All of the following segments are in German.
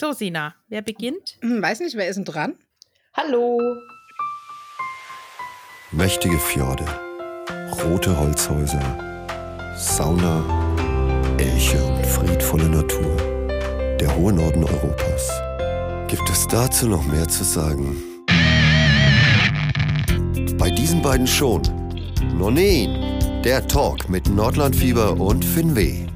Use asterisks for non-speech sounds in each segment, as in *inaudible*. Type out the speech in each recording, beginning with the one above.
So, Sina, wer beginnt? Hm, weiß nicht, wer ist denn dran? Hallo. Mächtige Fjorde, rote Holzhäuser, Sauna, Elche und friedvolle Natur. Der hohe Norden Europas. Gibt es dazu noch mehr zu sagen? Bei diesen beiden schon. Nonin, der Talk mit Nordlandfieber und Finweh.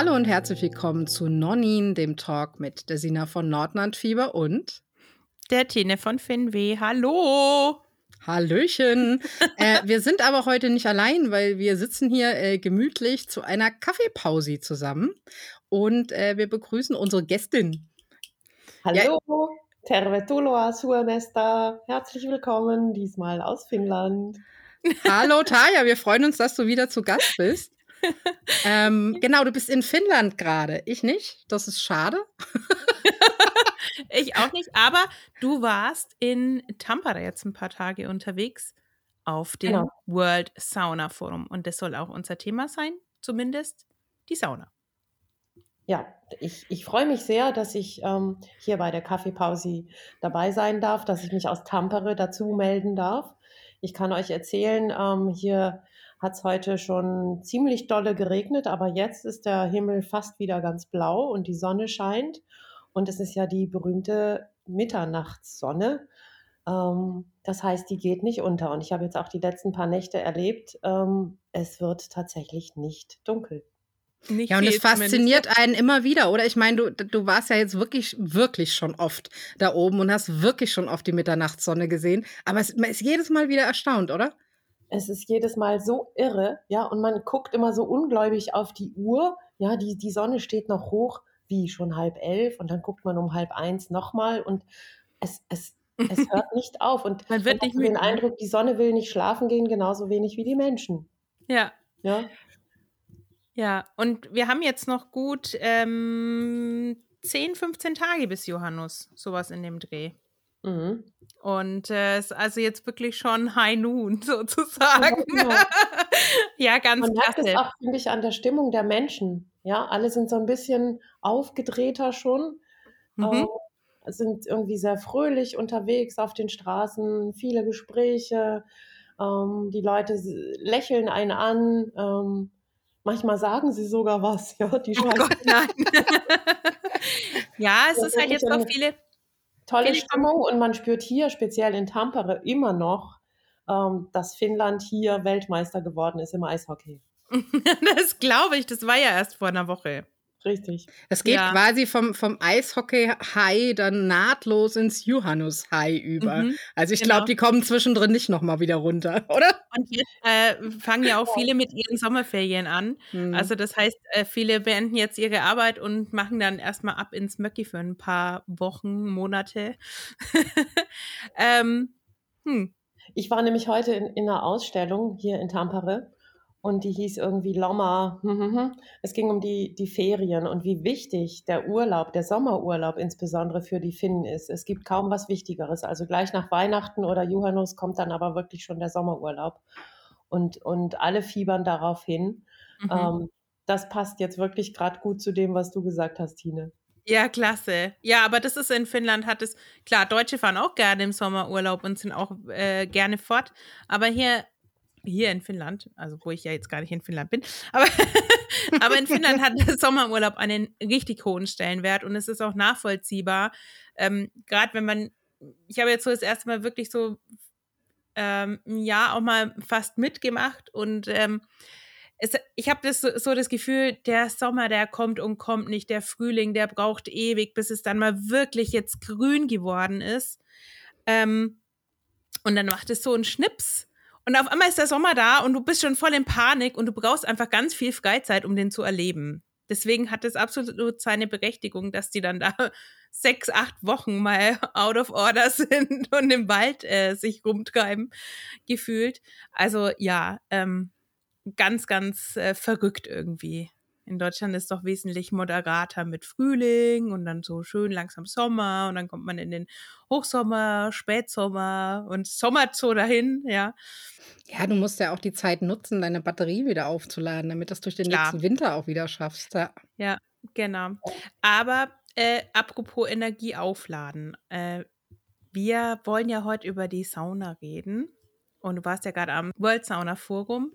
Hallo und herzlich willkommen zu Nonin, dem Talk mit der Sina von Nordlandfieber und der Tine von Finweh. Hallo! Hallöchen! *laughs* äh, wir sind aber heute nicht allein, weil wir sitzen hier äh, gemütlich zu einer Kaffeepause zusammen und äh, wir begrüßen unsere Gästin. Hallo! Ja, Tervetuloa Suomesta. Herzlich willkommen, diesmal aus Finnland. Hallo Taja, wir freuen uns, dass du wieder zu Gast bist. Ähm, genau, du bist in Finnland gerade. Ich nicht. Das ist schade. ich auch nicht. Aber du warst in Tampere jetzt ein paar Tage unterwegs auf dem genau. World Sauna Forum. Und das soll auch unser Thema sein, zumindest die Sauna. Ja, ich, ich freue mich sehr, dass ich ähm, hier bei der Kaffeepause dabei sein darf, dass ich mich aus Tampere dazu melden darf. Ich kann euch erzählen, ähm, hier hat es heute schon ziemlich dolle geregnet, aber jetzt ist der Himmel fast wieder ganz blau und die Sonne scheint. Und es ist ja die berühmte Mitternachtssonne. Ähm, das heißt, die geht nicht unter. Und ich habe jetzt auch die letzten paar Nächte erlebt, ähm, es wird tatsächlich nicht dunkel. Nicht ja, und es fasziniert zumindest. einen immer wieder, oder? Ich meine, du, du warst ja jetzt wirklich, wirklich schon oft da oben und hast wirklich schon oft die Mitternachtssonne gesehen. Aber es, man ist jedes Mal wieder erstaunt, oder? Es ist jedes Mal so irre, ja, und man guckt immer so ungläubig auf die Uhr. Ja, die, die Sonne steht noch hoch, wie schon halb elf, und dann guckt man um halb eins nochmal und es, es, es *laughs* hört nicht auf. Und man wird nicht den ne? Eindruck, die Sonne will nicht schlafen gehen, genauso wenig wie die Menschen. Ja. Ja. Ja, und wir haben jetzt noch gut ähm, 10, 15 Tage bis Johannes, sowas in dem Dreh. Mhm. Und äh, ist also jetzt wirklich schon High Noon *laughs* sozusagen. Ja, *laughs* ja ganz Man merkt es auch, finde ich, an der Stimmung der Menschen. Ja, alle sind so ein bisschen aufgedrehter schon. Mhm. Äh, sind irgendwie sehr fröhlich unterwegs auf den Straßen, viele Gespräche. Ähm, die Leute lächeln einen an. Ähm, Manchmal sagen sie sogar was, *laughs* ja, die oh Gott, nein. ja, es ist halt jetzt auch viele. Tolle Stimmung und man spürt hier, speziell in Tampere, immer noch, ähm, dass Finnland hier Weltmeister geworden ist im Eishockey. *laughs* das glaube ich, das war ja erst vor einer Woche. Richtig. Es geht ja. quasi vom, vom Eishockey-High dann nahtlos ins Johannus-High über. Mhm, also ich genau. glaube, die kommen zwischendrin nicht nochmal wieder runter, *laughs* oder? Und jetzt äh, fangen ja auch viele mit ihren Sommerferien an. Mhm. Also das heißt, äh, viele beenden jetzt ihre Arbeit und machen dann erstmal ab ins Möcki für ein paar Wochen, Monate. *laughs* ähm, hm. Ich war nämlich heute in, in einer Ausstellung hier in Tampere und die hieß irgendwie Lomma. *laughs* Es ging um die, die Ferien und wie wichtig der Urlaub, der Sommerurlaub insbesondere für die Finnen ist. Es gibt kaum was Wichtigeres. Also gleich nach Weihnachten oder Juhannus kommt dann aber wirklich schon der Sommerurlaub. Und, und alle fiebern darauf hin. Mhm. Ähm, das passt jetzt wirklich gerade gut zu dem, was du gesagt hast, Tine. Ja, klasse. Ja, aber das ist in Finnland hat es, klar, Deutsche fahren auch gerne im Sommerurlaub und sind auch äh, gerne fort. Aber hier hier in Finnland, also wo ich ja jetzt gar nicht in Finnland bin, aber, *laughs* aber in Finnland hat der Sommerurlaub einen richtig hohen Stellenwert und es ist auch nachvollziehbar. Ähm, Gerade wenn man, ich habe jetzt so das erste Mal wirklich so ähm, ein Jahr auch mal fast mitgemacht und ähm, es, ich habe das so, das Gefühl, der Sommer, der kommt und kommt nicht, der Frühling, der braucht ewig, bis es dann mal wirklich jetzt grün geworden ist. Ähm, und dann macht es so einen Schnips und auf einmal ist der Sommer da und du bist schon voll in Panik und du brauchst einfach ganz viel Freizeit, um den zu erleben. Deswegen hat es absolut seine Berechtigung, dass die dann da *laughs* sechs, acht Wochen mal *laughs* out of order *laughs* sind und im Wald äh, sich rumtreiben, gefühlt. Also ja, ähm, ganz, ganz äh, verrückt irgendwie. In Deutschland ist es doch wesentlich moderater mit Frühling und dann so schön langsam Sommer und dann kommt man in den Hochsommer, Spätsommer und Sommer so dahin, ja. Ja, du musst ja auch die Zeit nutzen, deine Batterie wieder aufzuladen, damit du es durch den Klar. nächsten Winter auch wieder schaffst. Ja. ja. Genau. Aber äh, apropos Energie aufladen. Äh, wir wollen ja heute über die Sauna reden. Und du warst ja gerade am World Sauna Forum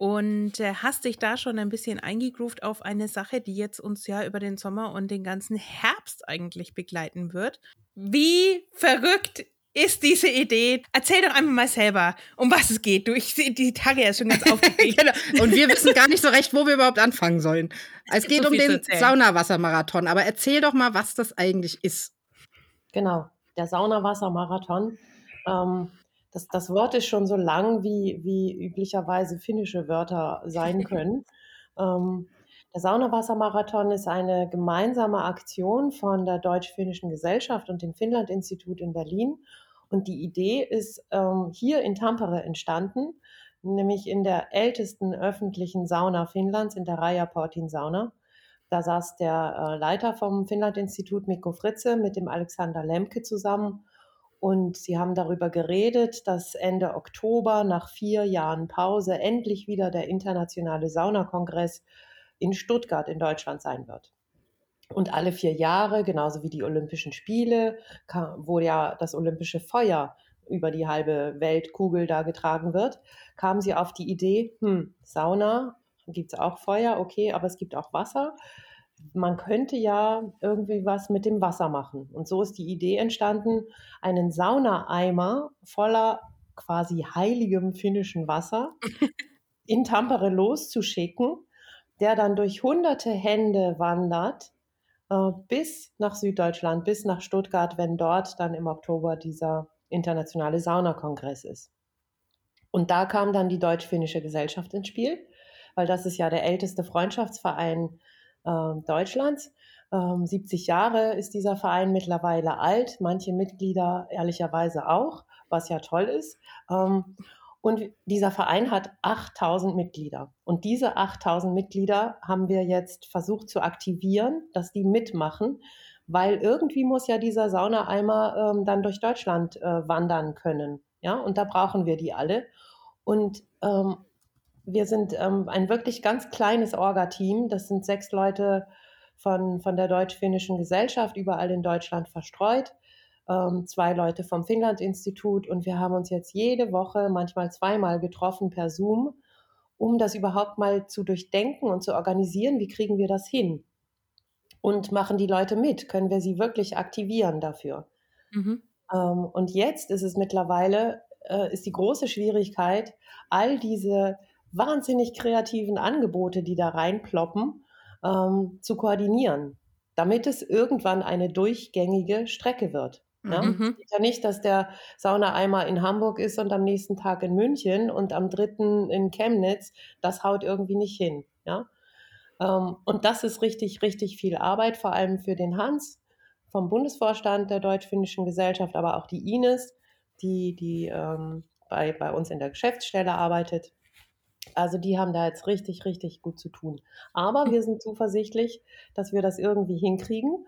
und äh, hast dich da schon ein bisschen eingegroovt auf eine Sache, die jetzt uns ja über den Sommer und den ganzen Herbst eigentlich begleiten wird. Wie verrückt ist diese Idee? Erzähl doch einmal mal selber, um was es geht. Du, ich sehe die Tage ja schon ganz aufgeregt. *laughs* genau. Und wir wissen gar nicht so recht, wo wir überhaupt anfangen sollen. Es, es geht so um den Saunawassermarathon. Aber erzähl doch mal, was das eigentlich ist. Genau, der Saunawassermarathon. Ähm, das, das Wort ist schon so lang, wie, wie üblicherweise finnische Wörter sein *laughs* können. ähm, der Saunawassermarathon ist eine gemeinsame Aktion von der Deutsch-Finnischen Gesellschaft und dem Finnland-Institut in Berlin. Und die Idee ist ähm, hier in Tampere entstanden, nämlich in der ältesten öffentlichen Sauna Finnlands, in der Rajaportin Sauna. Da saß der äh, Leiter vom Finnland-Institut, Mikko Fritze, mit dem Alexander Lemke zusammen. Und sie haben darüber geredet, dass Ende Oktober nach vier Jahren Pause endlich wieder der internationale Saunakongress in Stuttgart in Deutschland sein wird. Und alle vier Jahre, genauso wie die Olympischen Spiele, wo ja das olympische Feuer über die halbe Weltkugel da getragen wird, kamen sie auf die Idee, hm, Sauna, gibt es auch Feuer, okay, aber es gibt auch Wasser. Man könnte ja irgendwie was mit dem Wasser machen. Und so ist die Idee entstanden, einen Saunaeimer voller quasi heiligem finnischen Wasser *laughs* in Tampere loszuschicken der dann durch hunderte Hände wandert äh, bis nach Süddeutschland, bis nach Stuttgart, wenn dort dann im Oktober dieser internationale Saunakongress ist. Und da kam dann die Deutsch-Finnische Gesellschaft ins Spiel, weil das ist ja der älteste Freundschaftsverein Deutschlands. Ähm, 70 Jahre ist dieser Verein mittlerweile alt, manche Mitglieder ehrlicherweise auch, was ja toll ist. Ähm, und dieser Verein hat 8000 Mitglieder. Und diese 8000 Mitglieder haben wir jetzt versucht zu aktivieren, dass die mitmachen, weil irgendwie muss ja dieser Saunaeimer ähm, dann durch Deutschland äh, wandern können. Ja, und da brauchen wir die alle. Und ähm, wir sind ähm, ein wirklich ganz kleines Orga-Team. Das sind sechs Leute von, von der Deutsch-Finnischen Gesellschaft, überall in Deutschland verstreut ähm, zwei Leute vom Finnland-Institut und wir haben uns jetzt jede Woche, manchmal zweimal getroffen per Zoom, um das überhaupt mal zu durchdenken und zu organisieren, wie kriegen wir das hin? Und machen die Leute mit? Können wir sie wirklich aktivieren dafür? Mhm. Ähm, und jetzt ist es mittlerweile, äh, ist die große Schwierigkeit, all diese wahnsinnig kreativen Angebote, die da reinploppen, ähm, zu koordinieren, damit es irgendwann eine durchgängige Strecke wird. Ja? Mhm. Es ja nicht, dass der Saunaeimer in Hamburg ist und am nächsten Tag in München und am dritten in Chemnitz. Das haut irgendwie nicht hin. Ja? Ähm, und das ist richtig, richtig viel Arbeit, vor allem für den Hans vom Bundesvorstand der Deutsch-Finnischen Gesellschaft, aber auch die Ines, die, die ähm, bei, bei uns in der Geschäftsstelle arbeitet. Also die haben da jetzt richtig, richtig gut zu tun. Aber wir sind zuversichtlich, dass wir das irgendwie hinkriegen.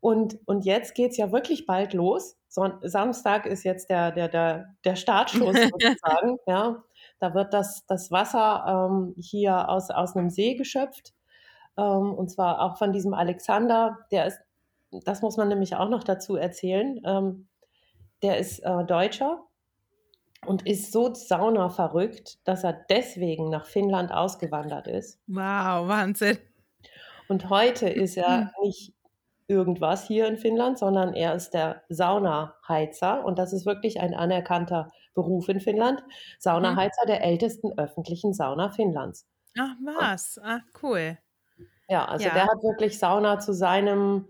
Und, und jetzt geht es ja wirklich bald los. So, Samstag ist jetzt der, der, der, der Startschuss *laughs* sozusagen. ja. Da wird das, das Wasser ähm, hier aus, aus einem See geschöpft. Ähm, und zwar auch von diesem Alexander. Der ist, das muss man nämlich auch noch dazu erzählen. Ähm, der ist äh, Deutscher und ist so Sauna verrückt, dass er deswegen nach Finnland ausgewandert ist. Wow, Wahnsinn. Und heute ist er hm. nicht irgendwas hier in Finnland, sondern er ist der Saunaheizer und das ist wirklich ein anerkannter Beruf in Finnland. Saunaheizer mhm. der ältesten öffentlichen Sauna Finnlands. Ach was, ach cool. Ja, also ja. der hat wirklich Sauna zu seinem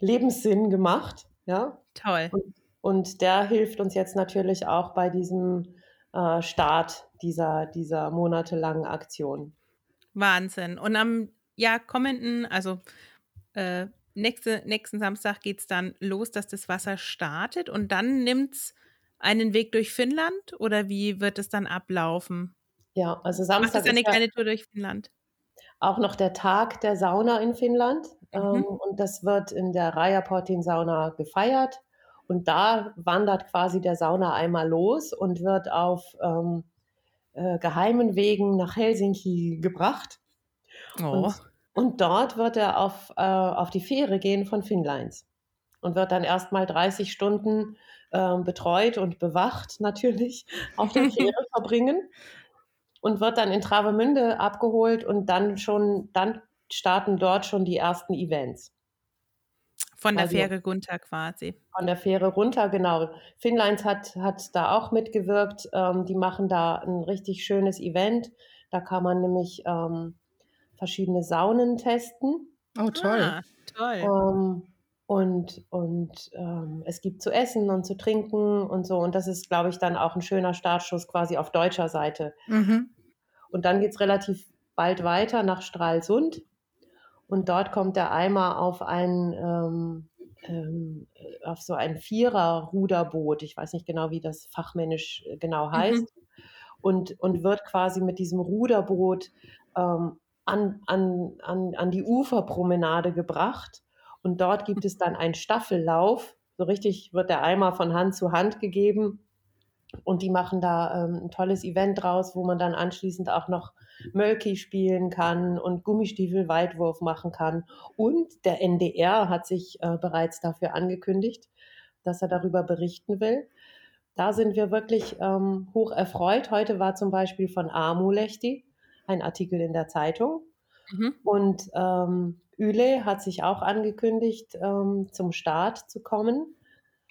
Lebenssinn gemacht. Ja. Toll. Und, und der hilft uns jetzt natürlich auch bei diesem äh, Start dieser, dieser monatelangen Aktion. Wahnsinn. Und am ja, kommenden, also äh, nächste, nächsten Samstag geht es dann los, dass das Wasser startet und dann nimmt es einen Weg durch Finnland oder wie wird es dann ablaufen? Ja, also Samstag. Macht es eine kleine Tour durch Finnland? Auch noch der Tag der Sauna in Finnland. Mhm. Ähm, und das wird in der Rajaportin-Sauna gefeiert. Und da wandert quasi der Sauna einmal los und wird auf ähm, äh, geheimen Wegen nach Helsinki gebracht. Oh. Und Und dort wird er auf, äh, auf die Fähre gehen von Finnlines und wird dann erstmal 30 Stunden äh, betreut und bewacht natürlich *laughs* auf der *laughs* Fähre verbringen und wird dann in Travemünde abgeholt und dann schon, dann starten dort schon die ersten Events. Von der also, Fähre runter quasi. Von der Fähre runter, genau. Finnlines hat, hat da auch mitgewirkt. Ähm, die machen da ein richtig schönes Event. Da kann man nämlich ähm, verschiedene Saunen testen. Oh, toll. Ah, toll. Ähm, und und ähm, es gibt zu essen und zu trinken und so. Und das ist, glaube ich, dann auch ein schöner Startschuss quasi auf deutscher Seite. Mhm. Und dann geht es relativ bald weiter nach Stralsund. Und dort kommt der Eimer auf ein, ähm, ähm, auf so ein Vierer-Ruderboot. Ich weiß nicht genau, wie das fachmännisch äh, genau mhm. heißt. Mhm. Und, und wird quasi mit diesem Ruderboot ähm, an, an, an, an die Uferpromenade gebracht und dort gibt es dann einen Staffellauf. So richtig wird der Eimer von Hand zu Hand gegeben. Und die machen da ähm, ein tolles Event draus, wo man dann anschließend auch noch Mölki spielen kann und Gummistiefel-Weitwurf machen kann. Und der NDR hat sich äh, bereits dafür angekündigt, dass er darüber berichten will. Da sind wir wirklich ähm, hoch erfreut. Heute war zum Beispiel von Amulechti ein Artikel in der Zeitung. Mhm. Und ähm, Üle hat sich auch angekündigt, ähm, zum Start zu kommen.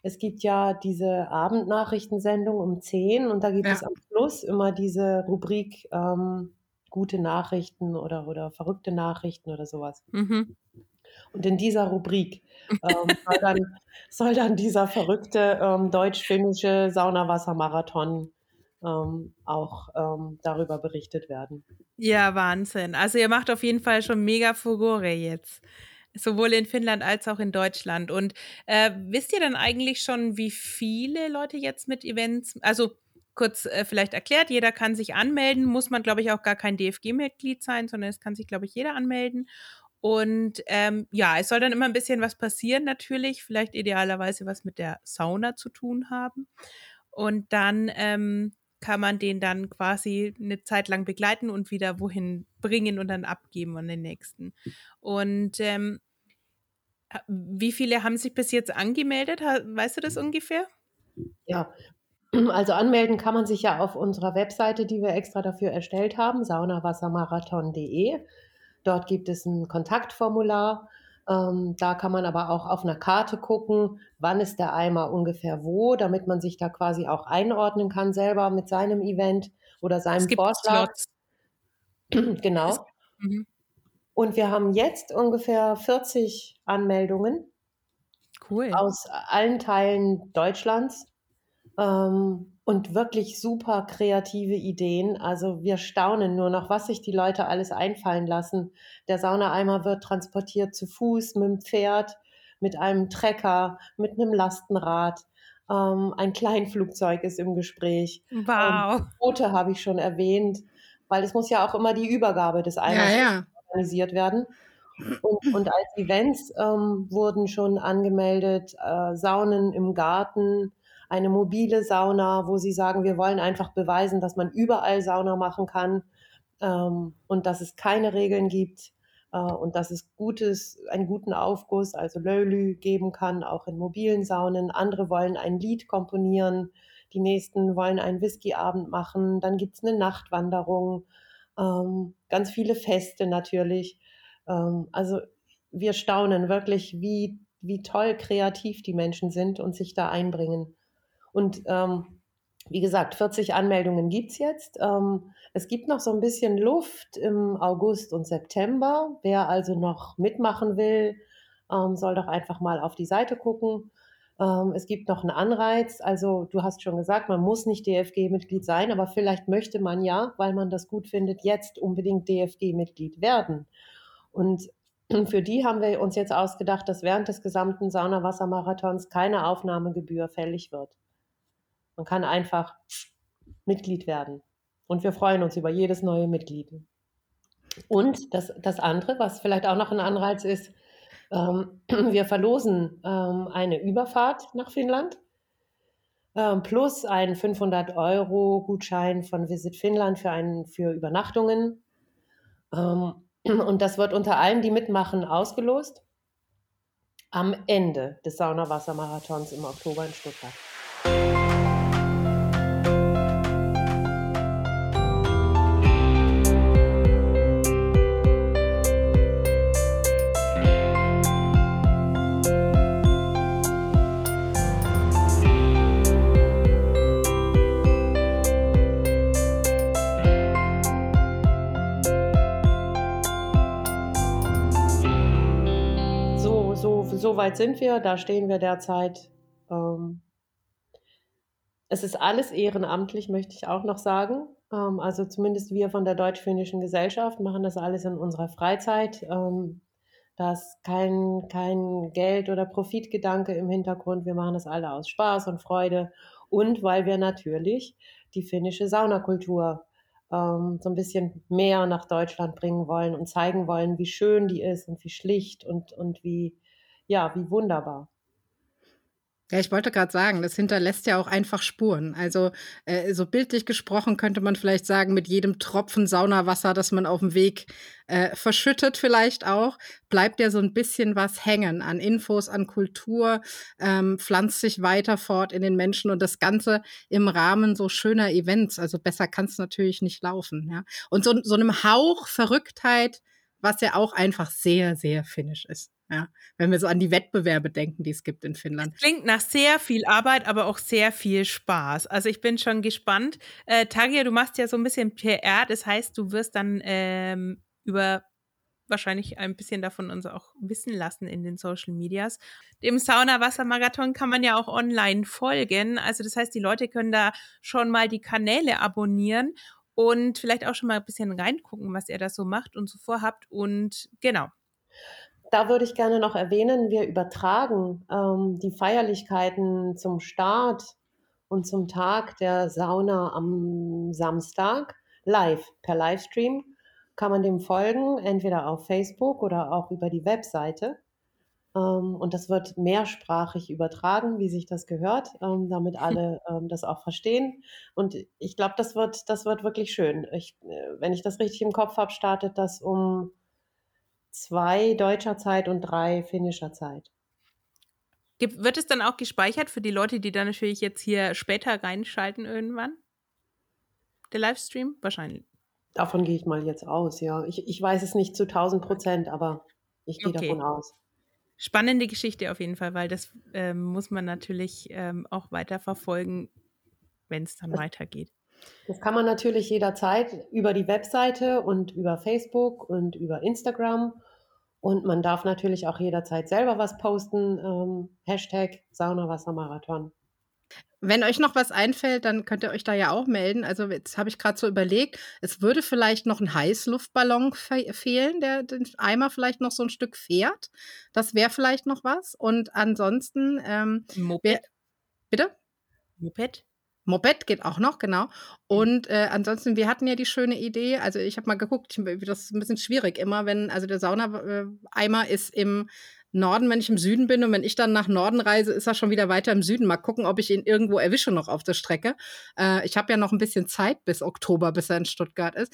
Es gibt ja diese Abendnachrichtensendung um 10 und da gibt ja. es am Schluss immer diese Rubrik ähm, gute Nachrichten oder, oder verrückte Nachrichten oder sowas. Mhm. Und in dieser Rubrik *laughs* ähm, soll, dann, soll, dann, dieser verrückte ähm, deutsch-finnische Saunawassermarathon ähm, auch ähm, darüber berichtet werden. Ja, Wahnsinn. Also ihr macht auf jeden Fall schon mega Furore jetzt. Sowohl in Finnland als auch in Deutschland. Und äh, wisst ihr dann eigentlich schon, wie viele Leute jetzt mit Events, also kurz äh, vielleicht erklärt, jeder kann sich anmelden, muss man, glaube ich, auch gar kein DFG-Mitglied sein, sondern es kann sich, glaube ich, jeder anmelden. Und ähm, ja, es soll dann immer ein bisschen was passieren, natürlich, vielleicht idealerweise was mit der Sauna zu tun haben. Und dann ähm, kann man den dann quasi eine Zeit lang begleiten und wieder wohin bringen und dann abgeben an den nächsten. Und ähm, wie viele haben sich bis jetzt angemeldet? Weißt du das ungefähr? Ja, *clears throat* also anmelden kann man sich ja auf unserer Webseite, die wir extra dafür erstellt haben, saunawassermarathon.de. Dort gibt es ein Kontaktformular ähm, da kann man aber auch auf einer Karte gucken, wann ist der Eimer ungefähr wo, damit man sich da quasi auch einordnen kann selber mit seinem Event oder seinem es gibt Vorschlag. Slots. *clears throat* genau. Es, mhm. Und wir haben jetzt ungefähr 40 Anmeldungen cool. aus allen Teilen Deutschlands. Ähm, und wirklich super kreative Ideen. Also wir staunen nur noch, was sich die Leute alles einfallen lassen. Der Saunaeimer wird transportiert zu Fuß, mit dem Pferd, mit einem Trecker, mit einem Lastenrad. Ähm, ein Kleinflugzeug ist im Gespräch. Wow. Ähm, Boote habe ich schon erwähnt, weil es muss ja auch immer die Übergabe des Eimers ja, ja. organisiert werden. Und, und als Events ähm, wurden schon angemeldet äh, Saunen im Garten, eine mobile Sauna, wo sie sagen, wir wollen einfach beweisen, dass man überall Sauna machen kann ähm, und dass es keine Regeln gibt äh, und dass es gutes, einen guten Aufguss, also Löllü, geben kann, auch in mobilen Saunen. Andere wollen ein Lied komponieren, die nächsten wollen einen Whiskyabend machen, dann gibt es eine Nachtwanderung, ähm, ganz viele Feste natürlich. Ähm, also wir staunen wirklich, wie, wie toll kreativ die Menschen sind und sich da einbringen. Und ähm, wie gesagt, 40 Anmeldungen gibt es jetzt. Ähm, es gibt noch so ein bisschen Luft im August und September. Wer also noch mitmachen will, ähm, soll doch einfach mal auf die Seite gucken. Ähm, es gibt noch einen Anreiz. Also du hast schon gesagt, man muss nicht DFG-Mitglied sein, aber vielleicht möchte man ja, weil man das gut findet, jetzt unbedingt DFG-Mitglied werden. Und *clears throat* für die haben wir uns jetzt ausgedacht, dass während des gesamten Saunawassermarathons keine Aufnahmegebühr fällig wird. Man kann einfach Mitglied werden. Und wir freuen uns über jedes neue Mitglied. Und das, das andere, was vielleicht auch noch ein Anreiz ist, ähm, *clears throat* wir verlosen ähm, eine Überfahrt nach Finnland ähm, plus einen 500 Euro Gutschein von Visit Finnland für, einen, für Übernachtungen. Ähm, *clears throat* Und das wird unter allen, die mitmachen, ausgelost am Ende des Saunawassermarathons im Oktober in Stuttgart. Sind wir, da stehen wir derzeit. Ähm, es ist alles ehrenamtlich, möchte ich auch noch sagen. Ähm, also zumindest wir von der Deutsch-Finnischen Gesellschaft machen das alles in unserer Freizeit. Ähm, da ist kein, kein Geld- oder Profitgedanke im Hintergrund. Wir machen das alle aus Spaß und Freude und weil wir natürlich die finnische Saunakultur ähm, so ein bisschen mehr nach Deutschland bringen wollen und zeigen wollen, wie schön die ist und wie schlicht und, und wie, ja, wie wunderbar. Ja, ich wollte gerade sagen, das hinterlässt ja auch einfach Spuren. Also äh, so bildlich gesprochen könnte man vielleicht sagen, mit jedem Tropfen Saunawasser, das man auf dem Weg äh, verschüttet, vielleicht auch, bleibt ja so ein bisschen was hängen an Infos, an Kultur, ähm, pflanzt sich weiter fort in den Menschen und das Ganze im Rahmen so schöner Events. Also besser kann es natürlich nicht laufen. Ja? Und so, so einem Hauch Verrücktheit, was ja auch einfach sehr, sehr finnisch ist. Ja, wenn wir so an die Wettbewerbe denken, die es gibt in Finnland. Das klingt nach sehr viel Arbeit, aber auch sehr viel Spaß. Also ich bin schon gespannt. Äh, Tagia, du machst ja so ein bisschen PR, das heißt, du wirst dann ähm, über wahrscheinlich ein bisschen davon uns auch wissen lassen in den Social Medias. Dem Sauna-Wasser-Marathon kann man ja auch online folgen. Also das heißt, die Leute können da schon mal die Kanäle abonnieren und vielleicht auch schon mal ein bisschen reingucken, was ihr da so macht und so vorhabt. Und genau, da würde ich gerne noch erwähnen, wir übertragen ähm, die Feierlichkeiten zum Start und zum Tag der Sauna am Samstag live per Livestream. Kann man dem folgen, entweder auf Facebook oder auch über die Webseite. Ähm, und das wird mehrsprachig übertragen, wie sich das gehört, ähm, damit *laughs* alle ähm, das auch verstehen. Und ich glaube, das wird, das wird wirklich schön. Ich, äh, wenn ich das richtig im Kopf habe, startet das um zwei deutscher Zeit und drei finnischer Zeit. wird es dann auch gespeichert für die Leute, die dann natürlich jetzt hier später reinschalten irgendwann? Der Livestream? Wahrscheinlich. Davon gehe ich mal jetzt aus, ja. Ich, ich weiß es nicht zu 1000 Prozent, aber ich gehe okay. davon aus. Spannende Geschichte auf jeden Fall, weil das ähm, muss man natürlich ähm, auch weiter verfolgen, wenn es dann das, weitergeht. Das kann man natürlich jederzeit über die Webseite und über Facebook und über Instagram und man darf natürlich auch jederzeit selber was posten. Ähm, Hashtag Saunawassermarathon. Wenn euch noch was einfällt, dann könnt ihr euch da ja auch melden. Also jetzt habe ich gerade so überlegt, es würde vielleicht noch ein Heißluftballon fe fehlen, der den Eimer vielleicht noch so ein Stück fährt. Das wäre vielleicht noch was. Und ansonsten, ähm, Moped. bitte? Moped? Moped geht auch noch, genau. Mhm. Und äh, ansonsten, wir hatten ja die schöne Idee, also ich habe mal geguckt, das ist ein bisschen schwierig immer, wenn, also der Saunaeimer ist im Norden, wenn ich im Süden bin und wenn ich dann nach Norden reise, ist er schon wieder weiter im Süden. Mal gucken, ob ich ihn irgendwo erwische noch auf der Strecke. Äh, ich habe ja noch ein bisschen Zeit bis Oktober, bis er in Stuttgart ist.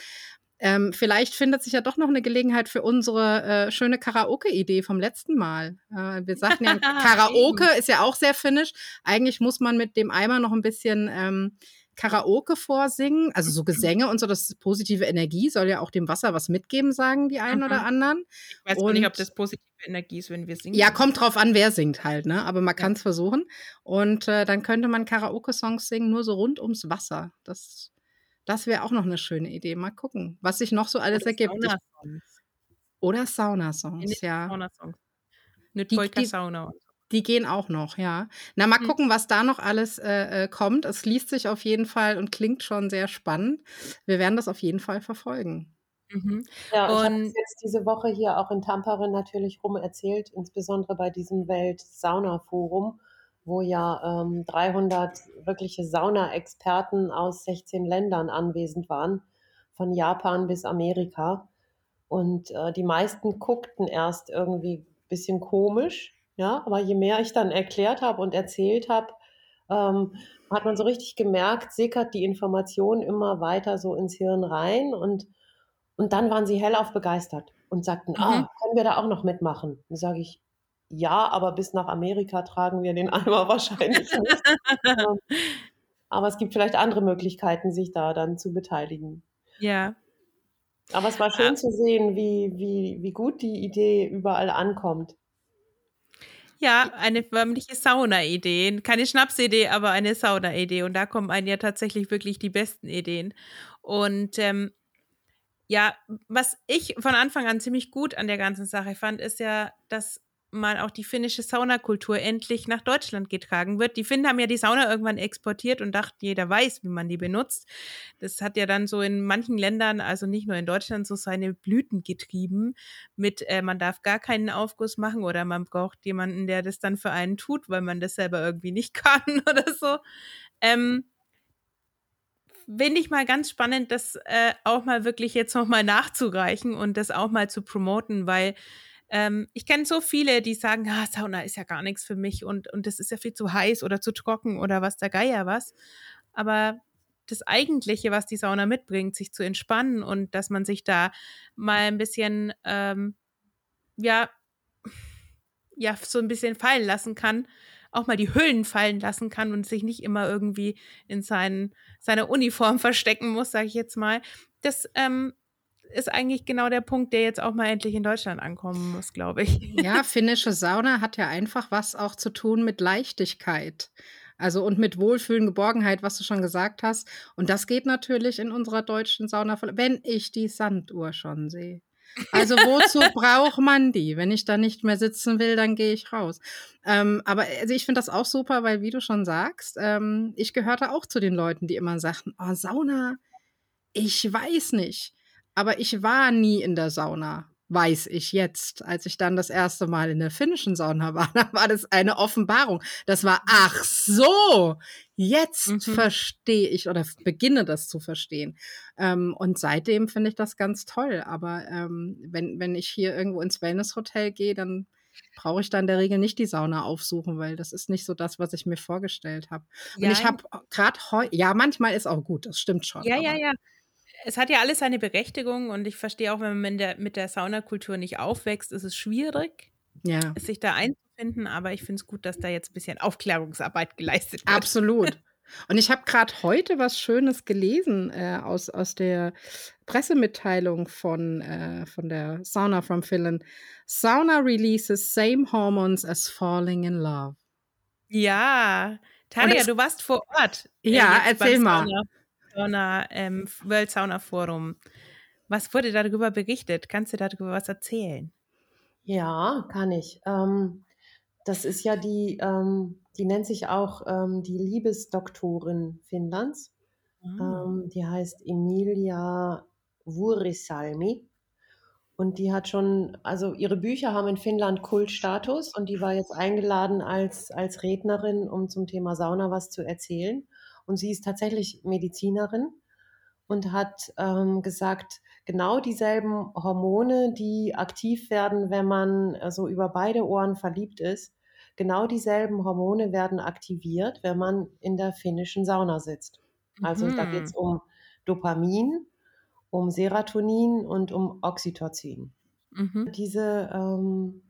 Ähm, vielleicht findet sich ja doch noch eine Gelegenheit für unsere äh, schöne Karaoke-Idee vom letzten Mal. Äh, wir sagten ja, *laughs* Karaoke ist ja auch sehr finnisch. Eigentlich muss man mit dem Eimer noch ein bisschen ähm, Karaoke vorsingen, also so Gesänge und so, das positive Energie soll ja auch dem Wasser was mitgeben, sagen die einen mhm. oder anderen. Ich weiß und, nicht, ob das positive Energie ist, wenn wir singen. Ja, kommt drauf an, wer singt halt, ne? Aber man kann es versuchen. Und äh, dann könnte man Karaoke-Songs singen, nur so rund ums Wasser. Das das wäre auch noch eine schöne Idee. Mal gucken, was sich noch so alles Oder ergibt. Saunasongs. Oder Saunasongs, ja. Saunasongs. Eine Polka-Sauna. Die, die, gehen auch noch, ja. Na, mal hm. gucken, was da noch alles äh, äh, kommt. Es liest sich auf jeden Fall und klingt schon sehr spannend. Wir werden das auf jeden Fall verfolgen. Mhm. Ja, und ich habe jetzt diese Woche hier auch in Tampere natürlich rum erzählt, insbesondere bei diesem Welt-Sauna-Forum wo ja ähm, 300 wirkliche Sauna-Experten aus 16 Ländern anwesend waren, von Japan bis Amerika. Und äh, die meisten guckten erst irgendwie ein bisschen komisch, ja, aber je mehr ich dann erklärt habe und erzählt habe, ähm, hat man so richtig gemerkt, sickert die Information immer weiter so ins Hirn rein und, und dann waren sie hellauf begeistert. und sagten, ah, Mhm. können wir da auch noch mitmachen? Dann sage ich, ja, aber bis nach Amerika tragen wir den Eimer *laughs* wahrscheinlich nicht. Ähm, aber es gibt vielleicht andere Möglichkeiten, sich da dann zu beteiligen. Ja. Aber es war Ah. schön zu sehen, wie, wie, wie gut die Idee überall ankommt. Ja, eine förmliche Sauna-Idee. Keine Schnapsidee, aber eine Sauna-Idee. Und da kommen einem ja tatsächlich wirklich die besten Ideen. Und ähm, ja, was ich von Anfang an ziemlich gut an der ganzen Sache fand, ist ja, dass mal auch die finnische Saunakultur endlich nach Deutschland getragen wird. Die Finnen haben ja die Sauna irgendwann exportiert und dachten, jeder weiß, wie man die benutzt. Das hat ja dann so in manchen Ländern, also nicht nur in Deutschland, so seine Blüten getrieben mit, äh, man darf gar keinen Aufguss machen oder man braucht jemanden, der das dann für einen tut, weil man das selber irgendwie nicht *laughs* kann oder so. Ähm, Finde ich mal ganz spannend, das äh, auch mal wirklich jetzt nochmal nachzureichen und das auch mal zu promoten, weil ähm, ich kenne so viele, die sagen, ah, Sauna ist ja gar nichts für mich und, und das ist ja viel zu heiß oder zu trocken oder was der Geier was. Aber das Eigentliche, was die Sauna mitbringt, sich zu entspannen und dass man sich da mal ein bisschen, ähm, ja, ja, so ein bisschen fallen lassen kann, auch mal die Hüllen fallen lassen kann und sich nicht immer irgendwie in seinen, seiner Uniform *laughs* verstecken muss, sage ich jetzt mal. Das ähm, ist eigentlich genau der Punkt, der jetzt auch mal endlich in Deutschland ankommen muss, glaube ich. Ja, finnische Sauna hat ja einfach was auch zu tun mit Leichtigkeit. Also und mit Wohlfühlen, Geborgenheit, was du schon gesagt hast. Und das geht natürlich in unserer deutschen Sauna, wenn ich die Sanduhr schon sehe. Also wozu *laughs* braucht man die? Wenn ich da nicht mehr sitzen will, dann gehe ich raus. Ähm, aber also ich finde das auch super, weil wie du schon sagst, ähm, ich gehörte auch zu den Leuten, die immer sagten, oh, Sauna, ich weiß nicht. Aber ich war nie in der Sauna, weiß ich jetzt. Als ich dann das erste Mal in der finnischen Sauna war, *laughs* da war das eine Offenbarung. Das war, ach so, jetzt Mhm. verstehe ich oder beginne das zu verstehen. Ähm, und seitdem finde ich das ganz toll. Aber ähm, wenn, wenn ich hier irgendwo ins Wellnesshotel gehe, dann brauche ich da in der Regel nicht die Sauna aufsuchen, weil das ist nicht so das, was ich mir vorgestellt habe. Und ich Ja. habe gerade heute, ja, manchmal ist auch gut, das stimmt schon. Ja, ja, ja. Es hat ja alles seine Berechtigung und ich verstehe auch, wenn man mit der, mit der Saunakultur nicht aufwächst, ist es schwierig, Ja, sich da einzufinden, aber ich finde es gut, dass da jetzt ein bisschen Aufklärungsarbeit geleistet wird. absolut. Und ich habe gerade heute was Schönes gelesen äh, aus, aus der Pressemitteilung von, äh, von der Sauna from Finland. Sauna releases same hormones as falling in love. Ja, Tanja, das- du warst vor Ort. äh, Ja, erzähl mal. Sauna, Sauna, ähm, World Sauna Forum. Was wurde darüber berichtet? Kannst du darüber was erzählen? Ja, kann ich. Ähm, das ist ja die, ähm, die nennt sich auch ähm, die Liebesdoktorin Finnlands. Ähm, die heißt Emilia Vuorisalmi. Und die hat schon, also ihre Bücher haben in Finnland Kultstatus und die war jetzt eingeladen als, als Rednerin, um zum Thema Sauna was zu erzählen. Und sie ist tatsächlich Medizinerin und hat ähm, gesagt, genau dieselben Hormone, die aktiv werden, wenn man äh, so über beide Ohren verliebt ist, genau dieselben Hormone werden aktiviert, wenn man in der finnischen Sauna sitzt. Also da Mhm. geht es um Dopamin, um Serotonin und um Oxytocin. Mhm. Diese, ähm,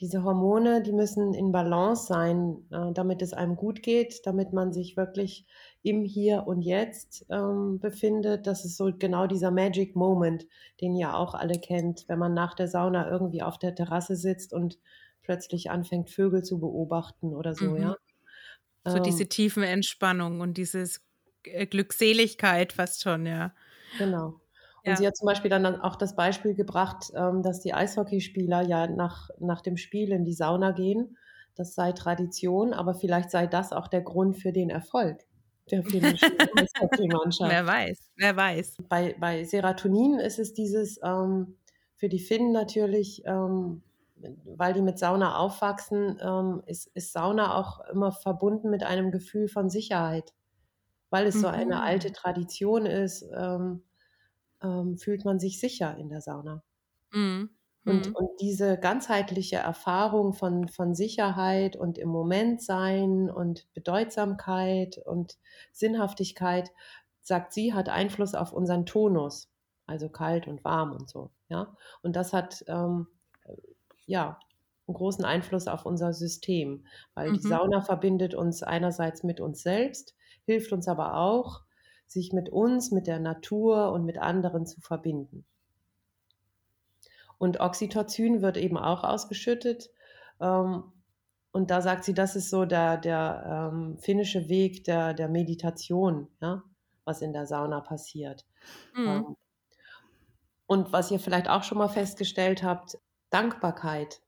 diese Hormone, die müssen in Balance sein, äh, damit es einem gut geht, damit man sich wirklich im Hier und Jetzt ähm, befindet. Das ist so genau dieser Magic Moment, den ihr auch alle kennt, wenn man nach der Sauna irgendwie auf der Terrasse sitzt und plötzlich anfängt, Vögel zu beobachten oder so, Mhm. ja. So Ähm, diese tiefen Entspannung und dieses äh, Glückseligkeit fast schon, ja. Genau. Und Ja. sie hat zum Beispiel dann auch das Beispiel gebracht, ähm, dass die Eishockeyspieler ja nach, nach dem Spiel in die Sauna gehen. Das sei Tradition, aber vielleicht sei das auch der Grund für den Erfolg der finnischen *laughs* Eishockeymannschaft. Wer weiß, wer weiß. Bei, bei Serotonin ist es dieses ähm, für die Finnen natürlich, ähm, weil die mit Sauna aufwachsen, ähm, ist, ist Sauna auch immer verbunden mit einem Gefühl von Sicherheit. Weil es so eine Mhm. alte Tradition ist, ähm, ähm, fühlt man sich sicher in der Sauna. Mhm. Und, Mhm. und diese ganzheitliche Erfahrung von, von Sicherheit und im Moment sein und Bedeutsamkeit und Sinnhaftigkeit, sagt sie, hat Einfluss auf unseren Tonus. also kalt und warm und so. Ja? Und das hat ähm, ja einen großen Einfluss auf unser System, weil mhm. die Sauna verbindet uns einerseits mit uns selbst, hilft uns aber auch, sich mit uns, mit der Natur und mit anderen zu verbinden. Und Oxytocin wird eben auch ausgeschüttet. Ähm, und da sagt sie, das ist so der, der ähm, finnische Weg der, der Meditation, ja, was in der Sauna passiert. Mhm. Ähm, und was ihr vielleicht auch schon mal festgestellt habt, Dankbarkeit.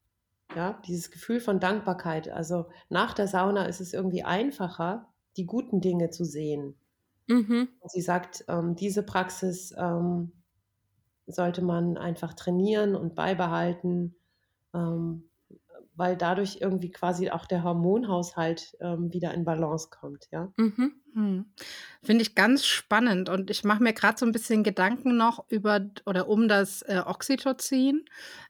Ja, dieses Gefühl von Dankbarkeit. Also nach der Sauna ist es irgendwie einfacher, die guten Dinge zu sehen. Mhm. Und sie sagt, ähm, diese Praxis ähm, sollte man einfach trainieren und beibehalten, ähm, weil dadurch irgendwie quasi auch der Hormonhaushalt ähm, wieder in Balance kommt, ja. Mhm. Hm. Finde ich ganz spannend und ich mache mir gerade so ein bisschen Gedanken noch über oder um das äh, Oxytocin.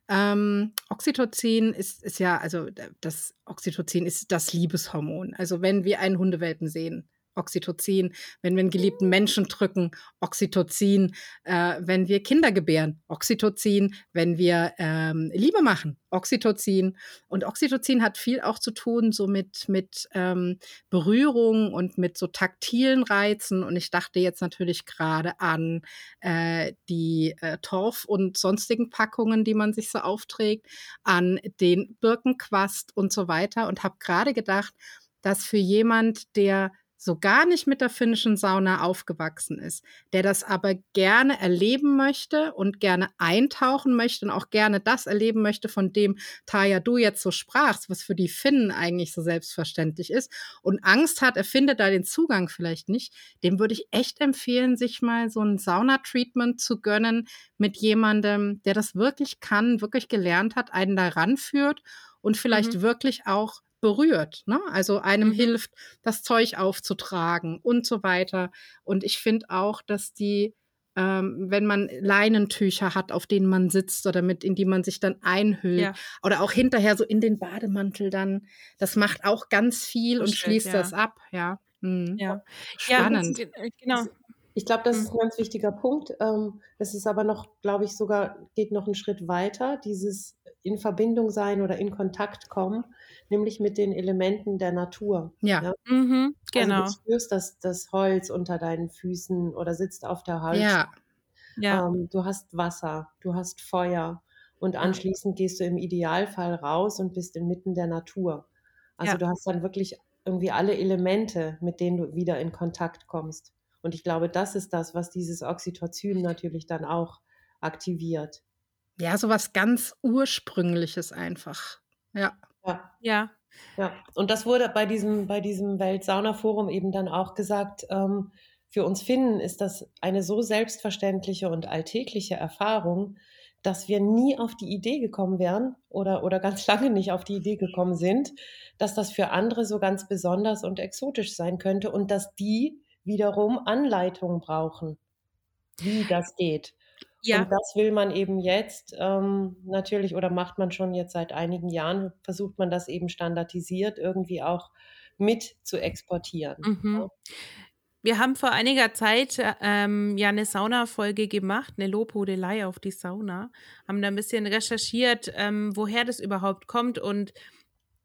Ähm, Oxytocin ist, ist ja, also das Oxytocin ist das Liebeshormon. Also wenn wir einen Hundewelpen sehen, Oxytocin, wenn wir einen geliebten Menschen drücken, Oxytocin, äh, wenn wir Kinder gebären, Oxytocin, wenn wir ähm, Liebe machen, Oxytocin. Und Oxytocin hat viel auch zu tun so mit, mit ähm, Berührung und mit so taktilen Reizen. Und ich dachte jetzt natürlich gerade an äh, die äh, Torf- und sonstigen Packungen, die man sich so aufträgt, an den Birkenquast und so weiter. Und habe gerade gedacht, dass für jemand, der so gar nicht mit der finnischen Sauna aufgewachsen ist, der das aber gerne erleben möchte und gerne eintauchen möchte und auch gerne das erleben möchte, von dem Taya du jetzt so sprachst, was für die Finnen eigentlich so selbstverständlich ist und Angst hat, er findet da den Zugang vielleicht nicht, dem würde ich echt empfehlen, sich mal so ein Sauna-Treatment zu gönnen mit jemandem, der das wirklich kann, wirklich gelernt hat, einen da ranführt und vielleicht mhm. wirklich auch berührt. Ne? Also einem mhm. hilft, das Zeug aufzutragen und so weiter. Und ich finde auch, dass die, ähm, wenn man Leinentücher hat, auf denen man sitzt oder mit, in die man sich dann einhüllt ja. oder auch hinterher so in den Bademantel dann, das macht auch ganz viel das und stimmt, schließt ja. das ab. Ja. Mhm. ja. Spannend. Ja, äh, genau. Ich glaube, das ist mhm. ein ganz wichtiger Punkt. Ähm, es ist aber noch, glaube ich, sogar geht noch einen Schritt weiter, dieses in Verbindung sein oder in Kontakt kommen nämlich mit den Elementen der Natur. Ja, ja? Mhm, genau. Also du spürst das, das Holz unter deinen Füßen oder sitzt auf der Holz. Ja. ja. Ähm, du hast Wasser, du hast Feuer und anschließend gehst du im Idealfall raus und bist inmitten der Natur. Also ja. du hast dann wirklich irgendwie alle Elemente, mit denen du wieder in Kontakt kommst. Und ich glaube, das ist das, was dieses Oxytocin natürlich dann auch aktiviert. Ja, so was ganz Ursprüngliches einfach. Ja. Ja. Ja. Ja, und das wurde bei diesem, bei diesem Weltsaunaforum eben dann auch gesagt, ähm, für uns Finnen ist das eine so selbstverständliche und alltägliche Erfahrung, dass wir nie auf die Idee gekommen wären oder, oder ganz *laughs* lange nicht auf die Idee gekommen sind, dass das für andere so ganz besonders und exotisch sein könnte und dass die wiederum Anleitungen brauchen, wie das geht. Ja. Und das will man eben jetzt ähm, natürlich oder macht man schon jetzt seit einigen Jahren, versucht man das eben standardisiert irgendwie auch mit zu exportieren. Mhm. Wir haben vor einiger Zeit ähm, ja eine Sauna-Folge gemacht, eine Lobhudelei auf die Sauna, haben da ein bisschen recherchiert, ähm, woher das überhaupt kommt und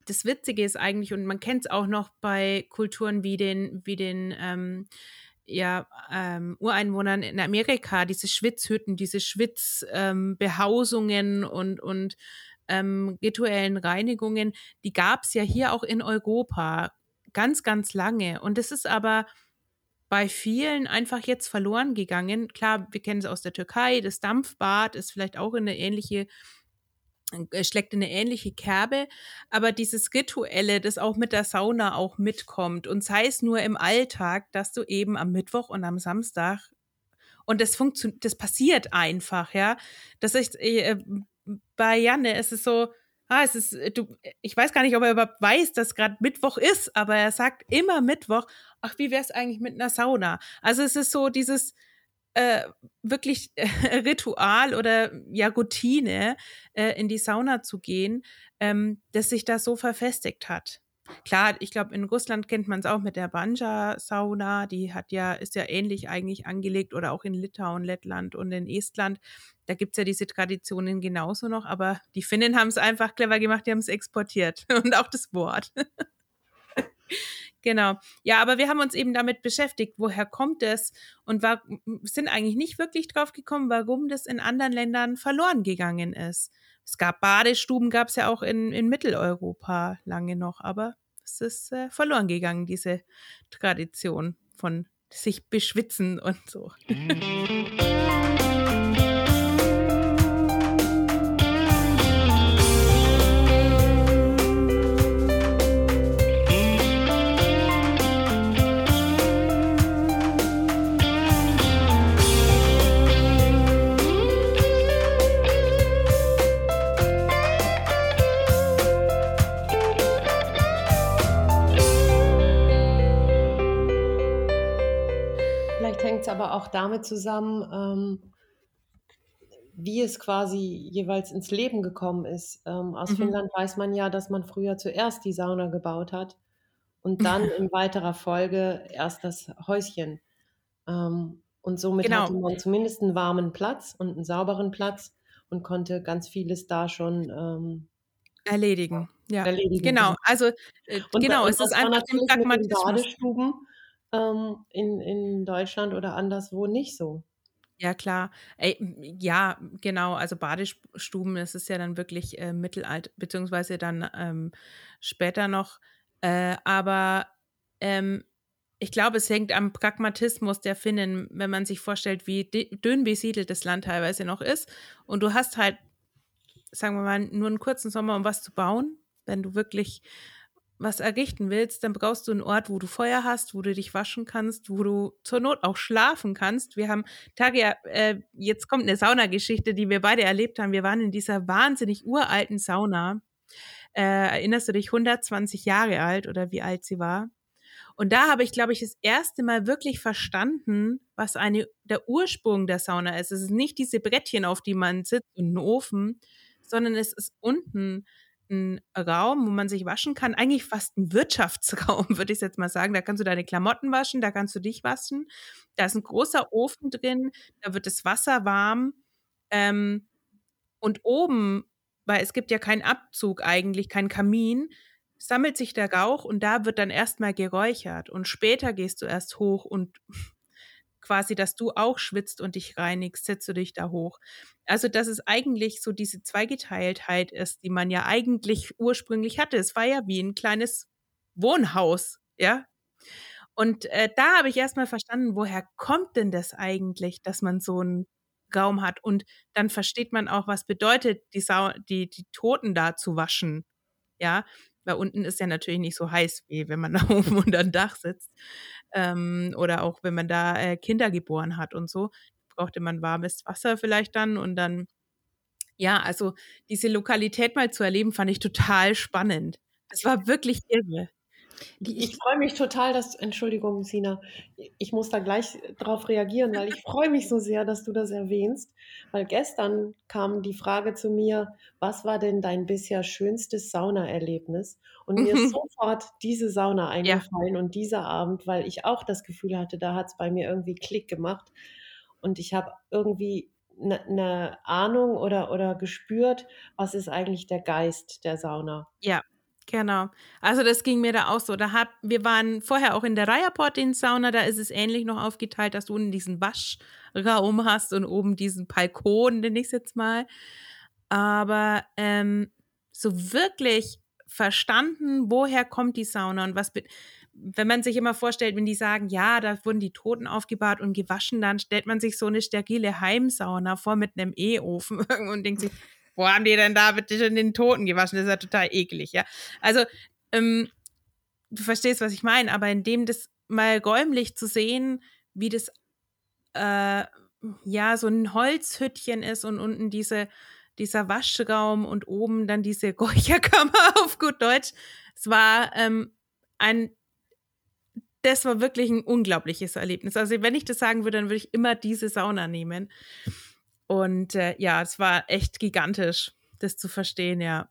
das Witzige ist eigentlich, und man kennt es auch noch bei Kulturen wie den, wie den ähm, ja, ähm, Ureinwohnern in Amerika, diese Schwitzhütten, diese Schwitzbehausungen ähm, und, und ähm, rituellen Reinigungen, die gab es ja hier auch in Europa ganz, ganz lange. Und es ist aber bei vielen einfach jetzt verloren gegangen. Klar, wir kennen es aus der Türkei, das Dampfbad ist vielleicht auch in eine ähnliche äh, schlägt in eine ähnliche Kerbe, aber dieses Rituelle, das auch mit der Sauna auch mitkommt und sei es nur im Alltag, dass du eben am Mittwoch und am Samstag und das funktioniert, das passiert einfach, ja. Das ist äh, bei Janne ist es so, ah, es ist, äh, du, ich weiß gar nicht, ob er überhaupt weiß, dass gerade Mittwoch ist, aber er sagt immer Mittwoch, ach, wie wäre es eigentlich mit einer Sauna? Also es ist so dieses, äh, wirklich äh, *laughs* Ritual oder ja Routine, äh, in die Sauna zu gehen, ähm, das sich da so verfestigt hat. Klar, ich glaube, in Russland kennt man es auch mit der Banja-Sauna. Die hat ja, ist ja ähnlich eigentlich angelegt oder auch in Litauen, Lettland und in Estland. Da gibt es ja diese Traditionen genauso noch, aber die Finnen haben es einfach clever gemacht, die haben es exportiert *laughs* und auch das Wort. *laughs* Genau. Ja, aber wir haben uns eben damit beschäftigt, woher kommt es und war, sind eigentlich nicht wirklich drauf gekommen, warum das in anderen Ländern verloren gegangen ist. Es gab Badestuben, gab es ja auch in, in Mitteleuropa lange noch, aber es ist äh, verloren gegangen, diese Tradition von sich beschwitzen und so. Aber auch damit zusammen, ähm, wie es quasi jeweils ins Leben gekommen ist. Ähm, aus mhm. Finnland weiß man ja, dass man früher zuerst die Sauna gebaut hat und dann *laughs* in weiterer Folge erst das Häuschen. Ähm, und somit genau. hatte man zumindest einen warmen Platz und einen sauberen Platz und konnte ganz vieles da schon ähm, erledigen. Ja, erledigen. genau. Also äh, und, genau, und es ist einfach im Pragmatismus. Badestuben ähm, in, in Deutschland oder anderswo nicht so. Ja, klar. Ey, ja, genau. Also Badestuben, das ist ja dann wirklich äh, Mittelalter, beziehungsweise dann ähm, später noch. Äh, aber ähm, ich glaube, es hängt am Pragmatismus der Finnen, wenn man sich vorstellt, wie dünn besiedelt das Land teilweise noch ist. Und du hast halt, sagen wir mal, nur einen kurzen Sommer, um was zu bauen. Wenn du wirklich was errichten willst, dann brauchst du einen Ort, wo du Feuer hast, wo du dich waschen kannst, wo du zur Not auch schlafen kannst. Wir haben Tage, äh, jetzt kommt eine Saunageschichte, die wir beide erlebt haben. Wir waren in dieser wahnsinnig uralten Sauna. Äh, erinnerst du dich, 120 Jahre alt oder wie alt sie war? Und da habe ich, glaube ich, das erste Mal wirklich verstanden, was eine, der Ursprung der Sauna ist. Es ist nicht diese Brettchen, auf die man sitzt und einen Ofen, sondern es ist unten ein Raum, wo man sich waschen kann, eigentlich fast ein Wirtschaftsraum, *laughs* würde ich jetzt mal sagen. Da kannst du deine Klamotten waschen, da kannst du dich waschen. Da ist ein großer Ofen drin, da wird das Wasser warm. Ähm, und oben, weil es gibt ja keinen Abzug eigentlich, keinen Kamin, sammelt sich der Rauch und da wird dann erstmal geräuchert. Und später gehst du erst hoch und quasi, dass du auch schwitzt und dich reinigst, setzt du dich da hoch. Also, dass es eigentlich so diese Zweigeteiltheit ist, die man ja eigentlich ursprünglich hatte. Es war ja wie ein kleines Wohnhaus, ja. Und äh, da habe ich erstmal verstanden, woher kommt denn das eigentlich, dass man so einen Raum hat? Und dann versteht man auch, was bedeutet, die, Sau die, die Toten da zu waschen. Ja, weil unten ist ja natürlich nicht so heiß, wie wenn man *laughs* da oben unter dem Dach sitzt. Ähm, oder auch wenn man da äh, Kinder geboren hat und so, brauchte man warmes Wasser vielleicht dann und dann, ja, also diese Lokalität mal zu erleben, fand ich total spannend. Das war wirklich irre. Die, ich freue mich total, dass, Entschuldigung, Sina, ich muss da gleich drauf reagieren, weil ich freue mich so sehr, dass du das erwähnst, weil gestern kam die Frage zu mir, was war denn dein bisher schönstes Saunaerlebnis? Und mir ist sofort diese Sauna eingefallen ja. und dieser Abend, weil ich auch das Gefühl hatte, da hat es bei mir irgendwie Klick gemacht und ich habe irgendwie eine ne Ahnung oder, oder gespürt, was ist eigentlich der Geist der Sauna. Ja, Genau. Also das ging mir da auch so. Da hab, wir waren vorher auch in der Reiherport in Sauna, da ist es ähnlich noch aufgeteilt, dass du unten diesen Waschraum hast und oben diesen Balkon, den ich jetzt mal. Aber ähm, so wirklich verstanden, woher kommt die Sauna und was, wenn man sich immer vorstellt, wenn die sagen, ja, da wurden die Toten aufgebahrt und gewaschen, dann stellt man sich so eine sterile Heimsauna vor mit einem E-Ofen *laughs* und denkt sich, wo haben die denn da bitte schon den Toten gewaschen? Das ist ja total eklig, ja. Also, ähm, du verstehst, was ich meine, aber in dem das mal räumlich zu sehen, wie das äh, ja so ein Holzhüttchen ist und unten diese, dieser Waschraum und oben dann diese Räucherkammer *laughs* auf gut Deutsch. Es war ähm, ein das war wirklich ein unglaubliches Erlebnis. Also wenn ich das sagen würde, dann würde ich immer diese Sauna nehmen. Und äh, ja, es war echt gigantisch, das zu verstehen, ja.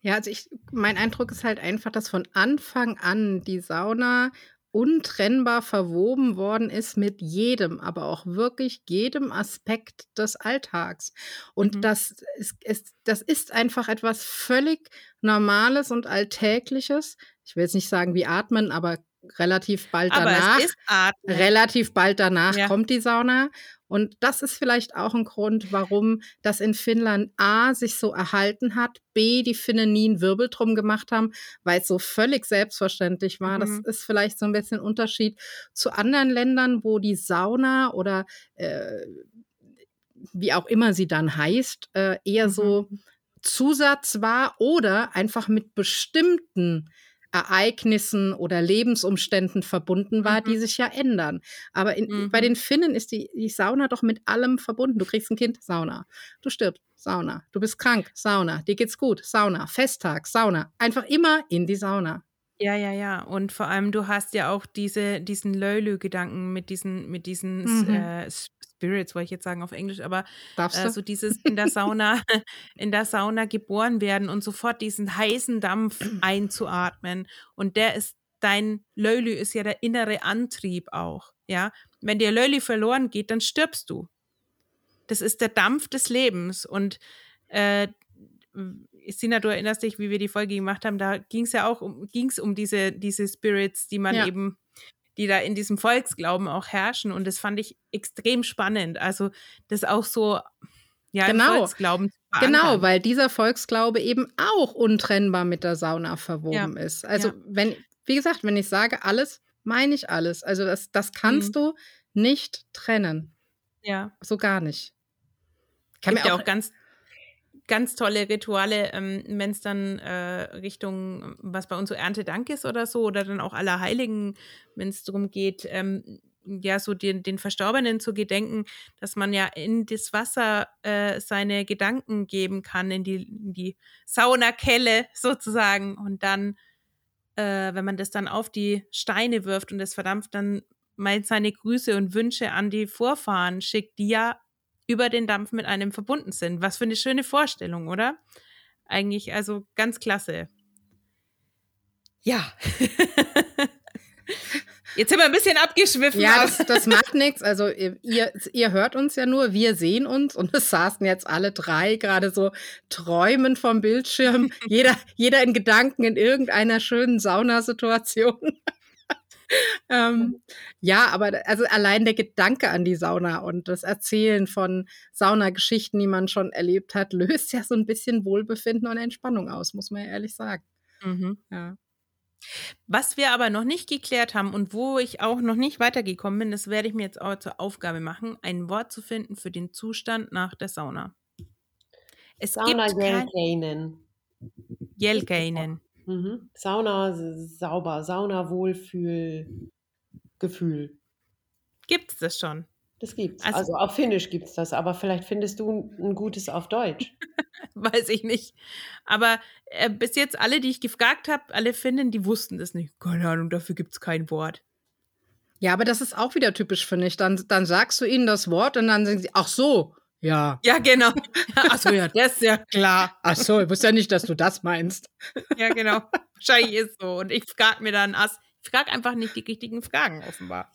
Ja, also ich, mein Eindruck ist halt einfach, dass von Anfang an die Sauna untrennbar verwoben worden ist mit jedem, aber auch wirklich jedem Aspekt des Alltags. Und Mhm. das ist, ist, das ist einfach etwas völlig Normales und Alltägliches. Ich will jetzt nicht sagen wie Atmen, aber relativ bald Aber danach. Relativ bald danach Ja. kommt die Sauna. Und das ist vielleicht auch ein Grund, warum das in Finnland A sich so erhalten hat, B die Finnen nie einen Wirbel drum gemacht haben, weil es so völlig selbstverständlich war. Das Mhm. ist vielleicht so ein bisschen Unterschied zu anderen Ländern, wo die Sauna oder äh, wie auch immer sie dann heißt, äh, eher Mhm. so Zusatz war oder einfach mit bestimmten Ereignissen oder Lebensumständen verbunden war, die Mhm. sich ja ändern. Aber in, bei Mhm. den Finnen ist die, die Sauna doch mit allem verbunden. Du kriegst ein Kind, Sauna. Du stirbst, Sauna. Du bist krank, Sauna. Dir geht's gut, Sauna. Festtag, Sauna. Einfach immer in die Sauna. Ja, ja, ja. Und vor allem, du hast ja auch diese, diesen Lölu-Gedanken mit diesen, mit diesen Mhm. äh, Spirits, wollte ich jetzt sagen auf Englisch, aber äh, so dieses *laughs* in der Sauna, in der Sauna geboren werden und sofort diesen heißen Dampf einzuatmen. Und der ist, dein Lölu ist ja der innere Antrieb auch. Ja. Wenn dir Lölu verloren geht, dann stirbst du. Das ist der Dampf des Lebens. Und äh, Sina, du erinnerst dich, wie wir die Folge gemacht haben, da ging es ja auch um, ging's um diese, diese Spirits, die man Ja. eben, die da in diesem Volksglauben auch herrschen. Und das fand ich extrem spannend. Also das auch so, ja, Genau. Volksglauben zu Genau, verankern. weil dieser Volksglaube eben auch untrennbar mit der Sauna verwoben ist. Also, ja. wenn, wie gesagt, wenn ich sage alles, meine ich alles. Also, das, das kannst Mhm. du nicht trennen. Ja. So gar nicht. Kann gibt mir ja auch, auch ganz, ganz tolle Rituale, ähm, wenn es dann äh, Richtung, was bei uns so Erntedank ist oder so, oder dann auch Allerheiligen, wenn es darum geht, ähm, ja, so den, den Verstorbenen zu gedenken, dass man ja in das Wasser äh, seine Gedanken geben kann, in die, in die Saunakelle sozusagen. Und dann, äh, wenn man das dann auf die Steine wirft und es verdampft, dann mal seine Grüße und Wünsche an die Vorfahren schickt, die ja über den Dampf mit einem verbunden sind. Was für eine schöne Vorstellung, oder? Eigentlich, also ganz klasse. Ja. *laughs* Jetzt sind wir ein bisschen abgeschwiffen. ja, das, das macht nichts. Also, ihr, ihr- ihr hört uns ja nur, wir sehen uns und es saßen jetzt alle drei gerade so träumend vom Bildschirm. *laughs* jeder, jeder in Gedanken in irgendeiner schönen Saunasituation. *laughs* ähm, ja, aber also allein der Gedanke an die Sauna und das Erzählen von Saunageschichten, die man schon erlebt hat, *laughs* löst ja so ein bisschen Wohlbefinden und Entspannung aus, muss man ja ehrlich sagen. Mhm. Ja. Was wir aber noch nicht geklärt haben und wo ich auch noch nicht weitergekommen bin, das werde ich mir jetzt auch zur Aufgabe machen, ein Wort zu finden für den Zustand nach der Sauna. Es Sauna gibt Jelkainen. Jelkainen. Mhm. Sauna sauber, Sauna Wohlfühl, Gefühl. Gibt es das schon? Das gibt's. Also- Also, auf Finnisch gibt's das, aber vielleicht findest du ein, ein gutes auf Deutsch. *laughs* Weiß ich nicht. Aber äh, bis jetzt alle, die ich gefragt habe, alle Finnen, die wussten das nicht. Keine Ahnung, dafür gibt es kein Wort. ja, aber das ist auch wieder typisch, finde ich. Dann, dann sagst du ihnen das Wort und dann sagen sie, ach so, ja. Ja, genau. *laughs* Achso, ja, das ist ja klar. Ach so, ich wusste ja nicht, dass du das meinst. Ja, genau. Wahrscheinlich ist so. Und ich frage mir dann, Ass, ich frage einfach nicht die richtigen Fragen, offenbar.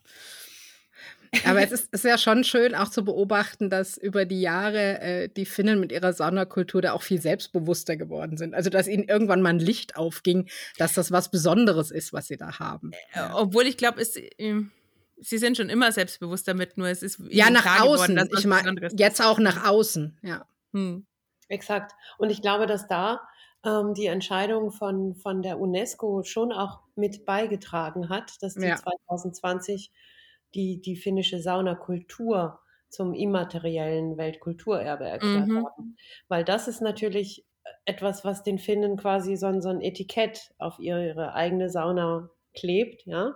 Aber es ist, ist ja schon schön auch zu beobachten, dass über die Jahre äh, die Finnen mit ihrer Saunakultur da auch viel selbstbewusster geworden sind. Also, dass ihnen irgendwann mal ein Licht aufging, dass das was Besonderes ist, was sie da haben. Äh, Obwohl ich glaube, es. ähm, Sie sind schon immer selbstbewusst damit, nur es ist Ja, nach klar geworden, außen. dass was Ich meine, jetzt auch nach außen, ja. Hm. Exakt. Und ich glaube, dass da ähm, die Entscheidung von, von der UNESCO schon auch mit beigetragen hat, dass die Ja. 2020 die, die finnische Saunakultur zum immateriellen Weltkulturerbe erklärt Mhm. haben. Weil das ist natürlich etwas, was den Finnen quasi so ein, so ein Etikett auf ihre, ihre eigene Sauna klebt, ja.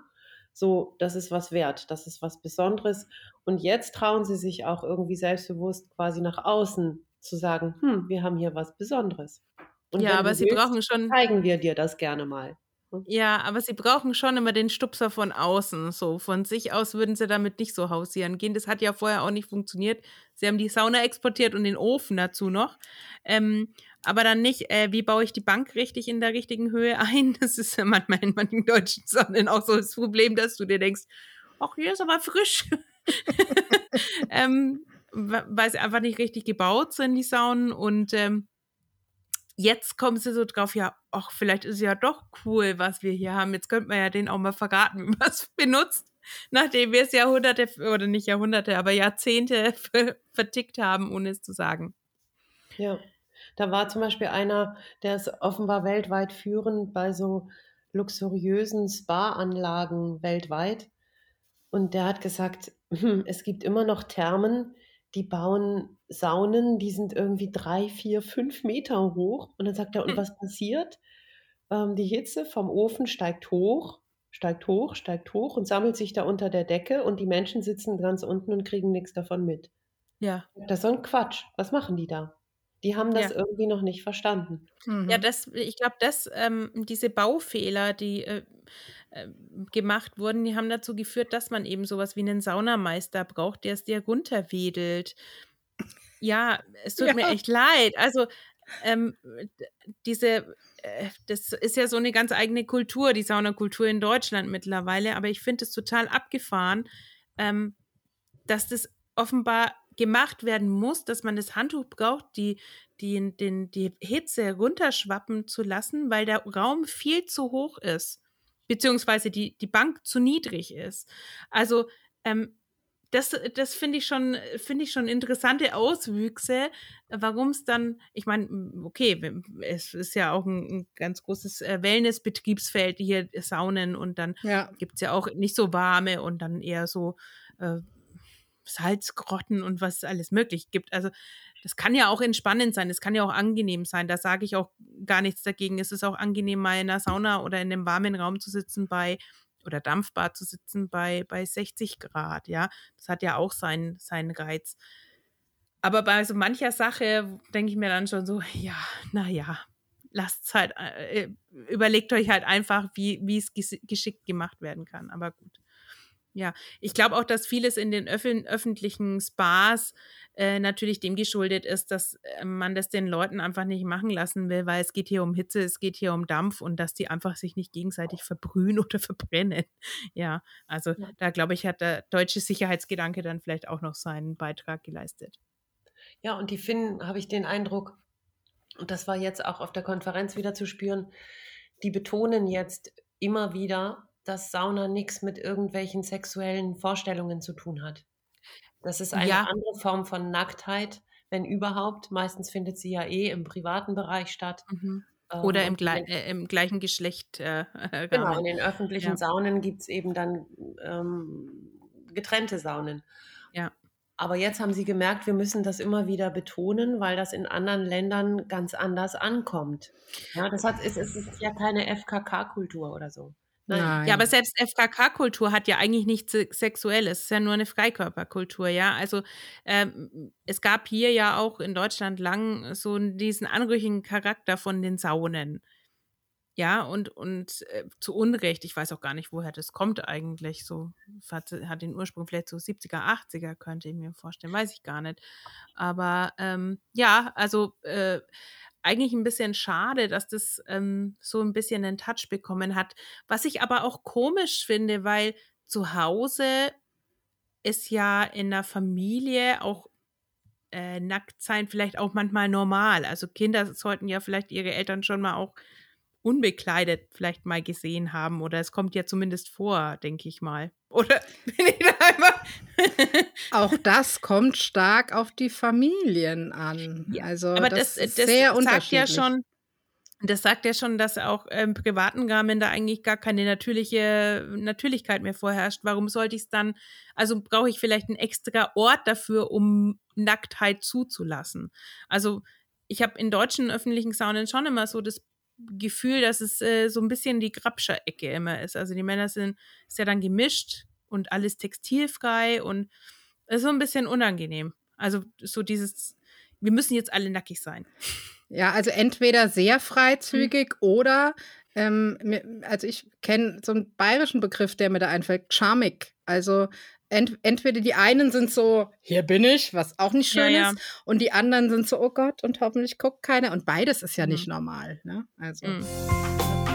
So, das ist was wert, das ist was Besonderes. Und jetzt trauen sie sich auch irgendwie selbstbewusst quasi nach außen zu sagen, hm, wir haben hier was Besonderes. Und Ja, aber sie willst, brauchen schon. zeigen wir dir das gerne mal. Hm. Ja, aber sie brauchen schon immer den Stupser von außen. So von sich aus würden sie damit nicht so hausieren gehen. Das hat ja vorher auch nicht funktioniert. Sie haben die Sauna exportiert und den Ofen dazu noch. Ähm, aber dann nicht, äh, wie baue ich die Bank richtig in der richtigen Höhe *laughs* ein? Das ist ja manchmal in manchen deutschen Saunen auch so das Problem, dass du dir denkst, ach, hier ist aber frisch. *laughs* ähm, weil sie einfach nicht richtig gebaut sind, die Saunen. Und ähm, jetzt kommen sie so drauf, ja, ach, vielleicht ist ja doch cool, was wir hier haben. Jetzt könnte man ja den auch mal verraten, *laughs* wie man es benutzt, nachdem wir es Jahrhunderte, oder nicht Jahrhunderte, aber Jahrzehnte vertickt haben, ohne es zu sagen. Ja, da war zum Beispiel einer, der ist offenbar weltweit führend bei so luxuriösen Spa-Anlagen weltweit. Und der hat gesagt, hm, es gibt immer noch Thermen, die bauen Saunen, die sind irgendwie drei, vier, fünf Meter hoch. Und dann sagt er, und Hm. was passiert? Ähm, die Hitze vom Ofen steigt hoch, steigt hoch, steigt hoch und sammelt sich da unter der Decke und die Menschen sitzen ganz unten und kriegen nichts davon mit. Ja. Das ist so ein Quatsch. Was machen die da? Die haben das Ja. irgendwie noch nicht verstanden. Ja, Mhm. das, ich glaube, dass ähm, diese Baufehler, die äh, äh, gemacht wurden, die haben dazu geführt, dass man eben sowas wie einen Saunameister braucht, der es dir runterwedelt. Ja, es tut mir Ja. echt leid. Also ähm, diese, äh, das ist ja so eine ganz eigene Kultur, die Saunakultur in Deutschland mittlerweile, aber ich finde es total abgefahren, ähm, dass das offenbar gemacht werden muss, dass man das Handtuch braucht, die, die, den, die Hitze runterschwappen zu lassen, weil der Raum viel zu hoch ist, beziehungsweise die, die Bank zu niedrig ist. Also ähm, das, das finde ich schon, finde ich schon interessante Auswüchse, warum es dann, ich meine, okay, es ist ja auch ein, ein ganz großes äh, Wellness-Betriebsfeld, hier Saunen und dann Ja. gibt es ja auch nicht so warme und dann eher so äh, Salzgrotten und was es alles möglich gibt. Also das kann ja auch entspannend sein, das kann ja auch angenehm sein. Da sage ich auch gar nichts dagegen. Es ist auch angenehm, mal in einer Sauna oder in einem warmen Raum zu sitzen bei oder Dampfbad zu sitzen bei, bei 60 Grad, ja. Das hat ja auch seinen, seinen Reiz. Aber bei so mancher Sache denke ich mir dann schon so, ja, naja, lasst halt, äh, überlegt euch halt einfach, wie es ges geschickt gemacht werden kann. Aber gut. Ja, ich glaube auch, dass vieles in den öffn öffentlichen Spas äh, natürlich dem geschuldet ist, dass äh, man das den Leuten einfach nicht machen lassen will, weil es geht hier um Hitze, es geht hier um Dampf und dass die einfach sich nicht gegenseitig verbrühen *laughs* oder verbrennen. Ja, also Ja. da glaube ich, hat der deutsche Sicherheitsgedanke dann vielleicht auch noch seinen Beitrag geleistet. Ja, und die Finnen, habe ich den Eindruck, und das war jetzt auch auf der Konferenz wieder zu spüren, die betonen jetzt immer wieder, dass Sauna nichts mit irgendwelchen sexuellen Vorstellungen zu tun hat. Das ist eine Ja. andere Form von Nacktheit, wenn überhaupt. Meistens findet sie ja eh im privaten Bereich statt. Mhm. Ähm, Oder im, in glei den- äh, im gleichen Geschlecht. Äh, Genau, Rahmen. in den öffentlichen Ja. Saunen gibt es eben dann ähm, getrennte Saunen. Ja. Aber jetzt haben sie gemerkt, wir müssen das immer wieder betonen, weil das in anderen Ländern ganz anders ankommt. Ja, das hat, es, es ist ja keine FKK-Kultur oder so. Nein. Ja, aber selbst FKK-Kultur hat ja eigentlich nichts Se- Sexuelles. Es ist ja nur eine Freikörperkultur, ja. Also ähm, es gab hier ja auch in Deutschland lang so diesen anrüchigen Charakter von den Saunen. Ja, und, und äh, zu Unrecht, ich weiß auch gar nicht, woher das kommt eigentlich. So hat, hat den Ursprung vielleicht so 70er, 80er, könnte ich mir vorstellen, weiß ich gar nicht. Aber ähm, ja, also äh, eigentlich ein bisschen schade, dass das ähm, so ein bisschen einen Touch bekommen hat. Was ich aber auch komisch finde, weil zu Hause ist ja in der Familie auch äh, nackt sein vielleicht auch manchmal normal. Also Kinder sollten ja vielleicht ihre Eltern schon mal auch unbekleidet vielleicht mal gesehen haben oder es kommt ja zumindest vor, denke ich mal. Oder *laughs* bin ich da immer? Auch *laughs* das kommt stark auf die Familien an. Ja, Also Aber das, das, ist das sehr sagt ja unterschiedlich. schon, das sagt ja schon, dass auch im privaten Rahmen da eigentlich gar keine natürliche Natürlichkeit mehr vorherrscht. Warum sollte ich es dann, also brauche ich vielleicht einen extra Ort dafür, um Nacktheit zuzulassen? Also ich habe in deutschen öffentlichen Saunen schon immer so das Gefühl, dass es äh, so ein bisschen die Grabscher-Ecke immer ist. Also die Männer sind, ist ja dann gemischt und alles textilfrei und ist so ein bisschen unangenehm. Also so dieses, wir müssen jetzt alle nackig sein. Ja, also entweder sehr freizügig oder Ähm, also ich kenne so einen bayerischen Begriff, der mir da einfällt, charmig. Also ent entweder die einen sind so, hier bin ich, was auch nicht schön ja, ist, ja. und die anderen sind so, oh Gott, und hoffentlich guckt keiner. Und beides ist ja mhm. nicht normal. Ne? Also. Mhm.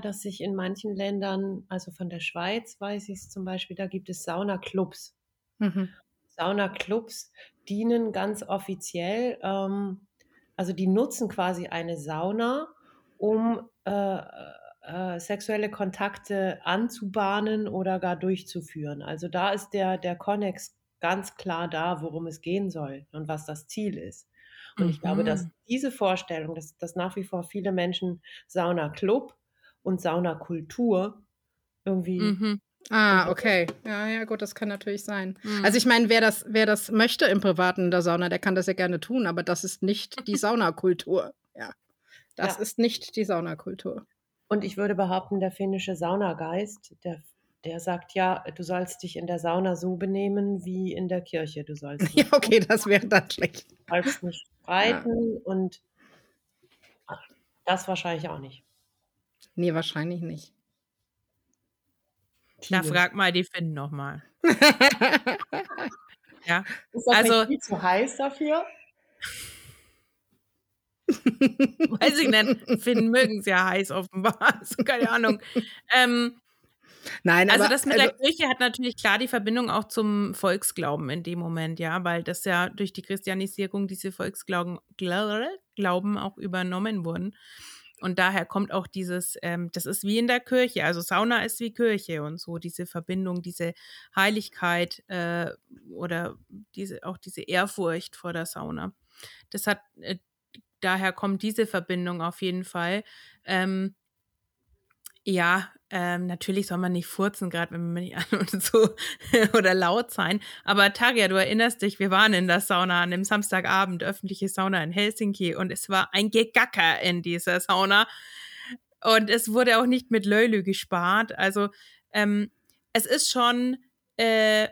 Dass sich in manchen Ländern, also von der Schweiz weiß ich es zum Beispiel, da gibt es Saunaclubs. Mhm. Saunaclubs dienen ganz offiziell, ähm, also die nutzen quasi eine Sauna, um äh, äh, sexuelle Kontakte anzubahnen oder gar durchzuführen. Also da ist der, der Connex ganz klar da, worum es gehen soll und was das Ziel ist. Und ich glaube, dass mhm. diese Vorstellung, dass, dass nach wie vor viele Menschen Sauna Club und Saunakultur irgendwie. Mhm. Ah, okay. Ja, ja, gut, das kann natürlich sein. Mhm. Also ich meine, wer das, wer das möchte im Privaten in der Sauna, der kann das ja gerne tun, aber das ist nicht die *laughs* Saunakultur. Ja. Das ja. ist nicht die Saunakultur. Und ich würde behaupten, der finnische Saunageist, der, der sagt ja, du sollst dich in der Sauna so benehmen wie in der Kirche. Du sollst *laughs* ja, okay, das wäre dann schlecht. Du sollst nicht streiten ja. und das wahrscheinlich auch nicht. Nee, wahrscheinlich nicht. Na, frag mal die Finn nochmal. *laughs* ja. Ist das also, nicht zu heiß dafür? Weiß ich nicht. Finn mögen es ja heiß offenbar. *laughs* Also, keine Ahnung. Ähm, Nein, also aber, das mit also, der Kirche hat natürlich klar die Verbindung auch zum Volksglauben in dem Moment, ja, weil das ja durch die Christianisierung diese Volksglauben Glauben auch übernommen wurden. Und daher kommt auch dieses, ähm, das ist wie in der Kirche, also Sauna ist wie Kirche und so, diese Verbindung, diese Heiligkeit äh, oder diese, auch diese Ehrfurcht vor der Sauna. Das hat, äh, daher kommt diese Verbindung auf jeden Fall. Ähm, ja, ähm, natürlich soll man nicht furzen, gerade wenn man nicht *laughs* an und so *laughs* oder laut sein. Aber Tarja, du erinnerst dich, wir waren in der Sauna an dem Samstagabend, öffentliche Sauna in Helsinki und es war ein Gegacker in dieser Sauna. Und es wurde auch nicht mit Lölu gespart. Also ähm, es ist schon äh,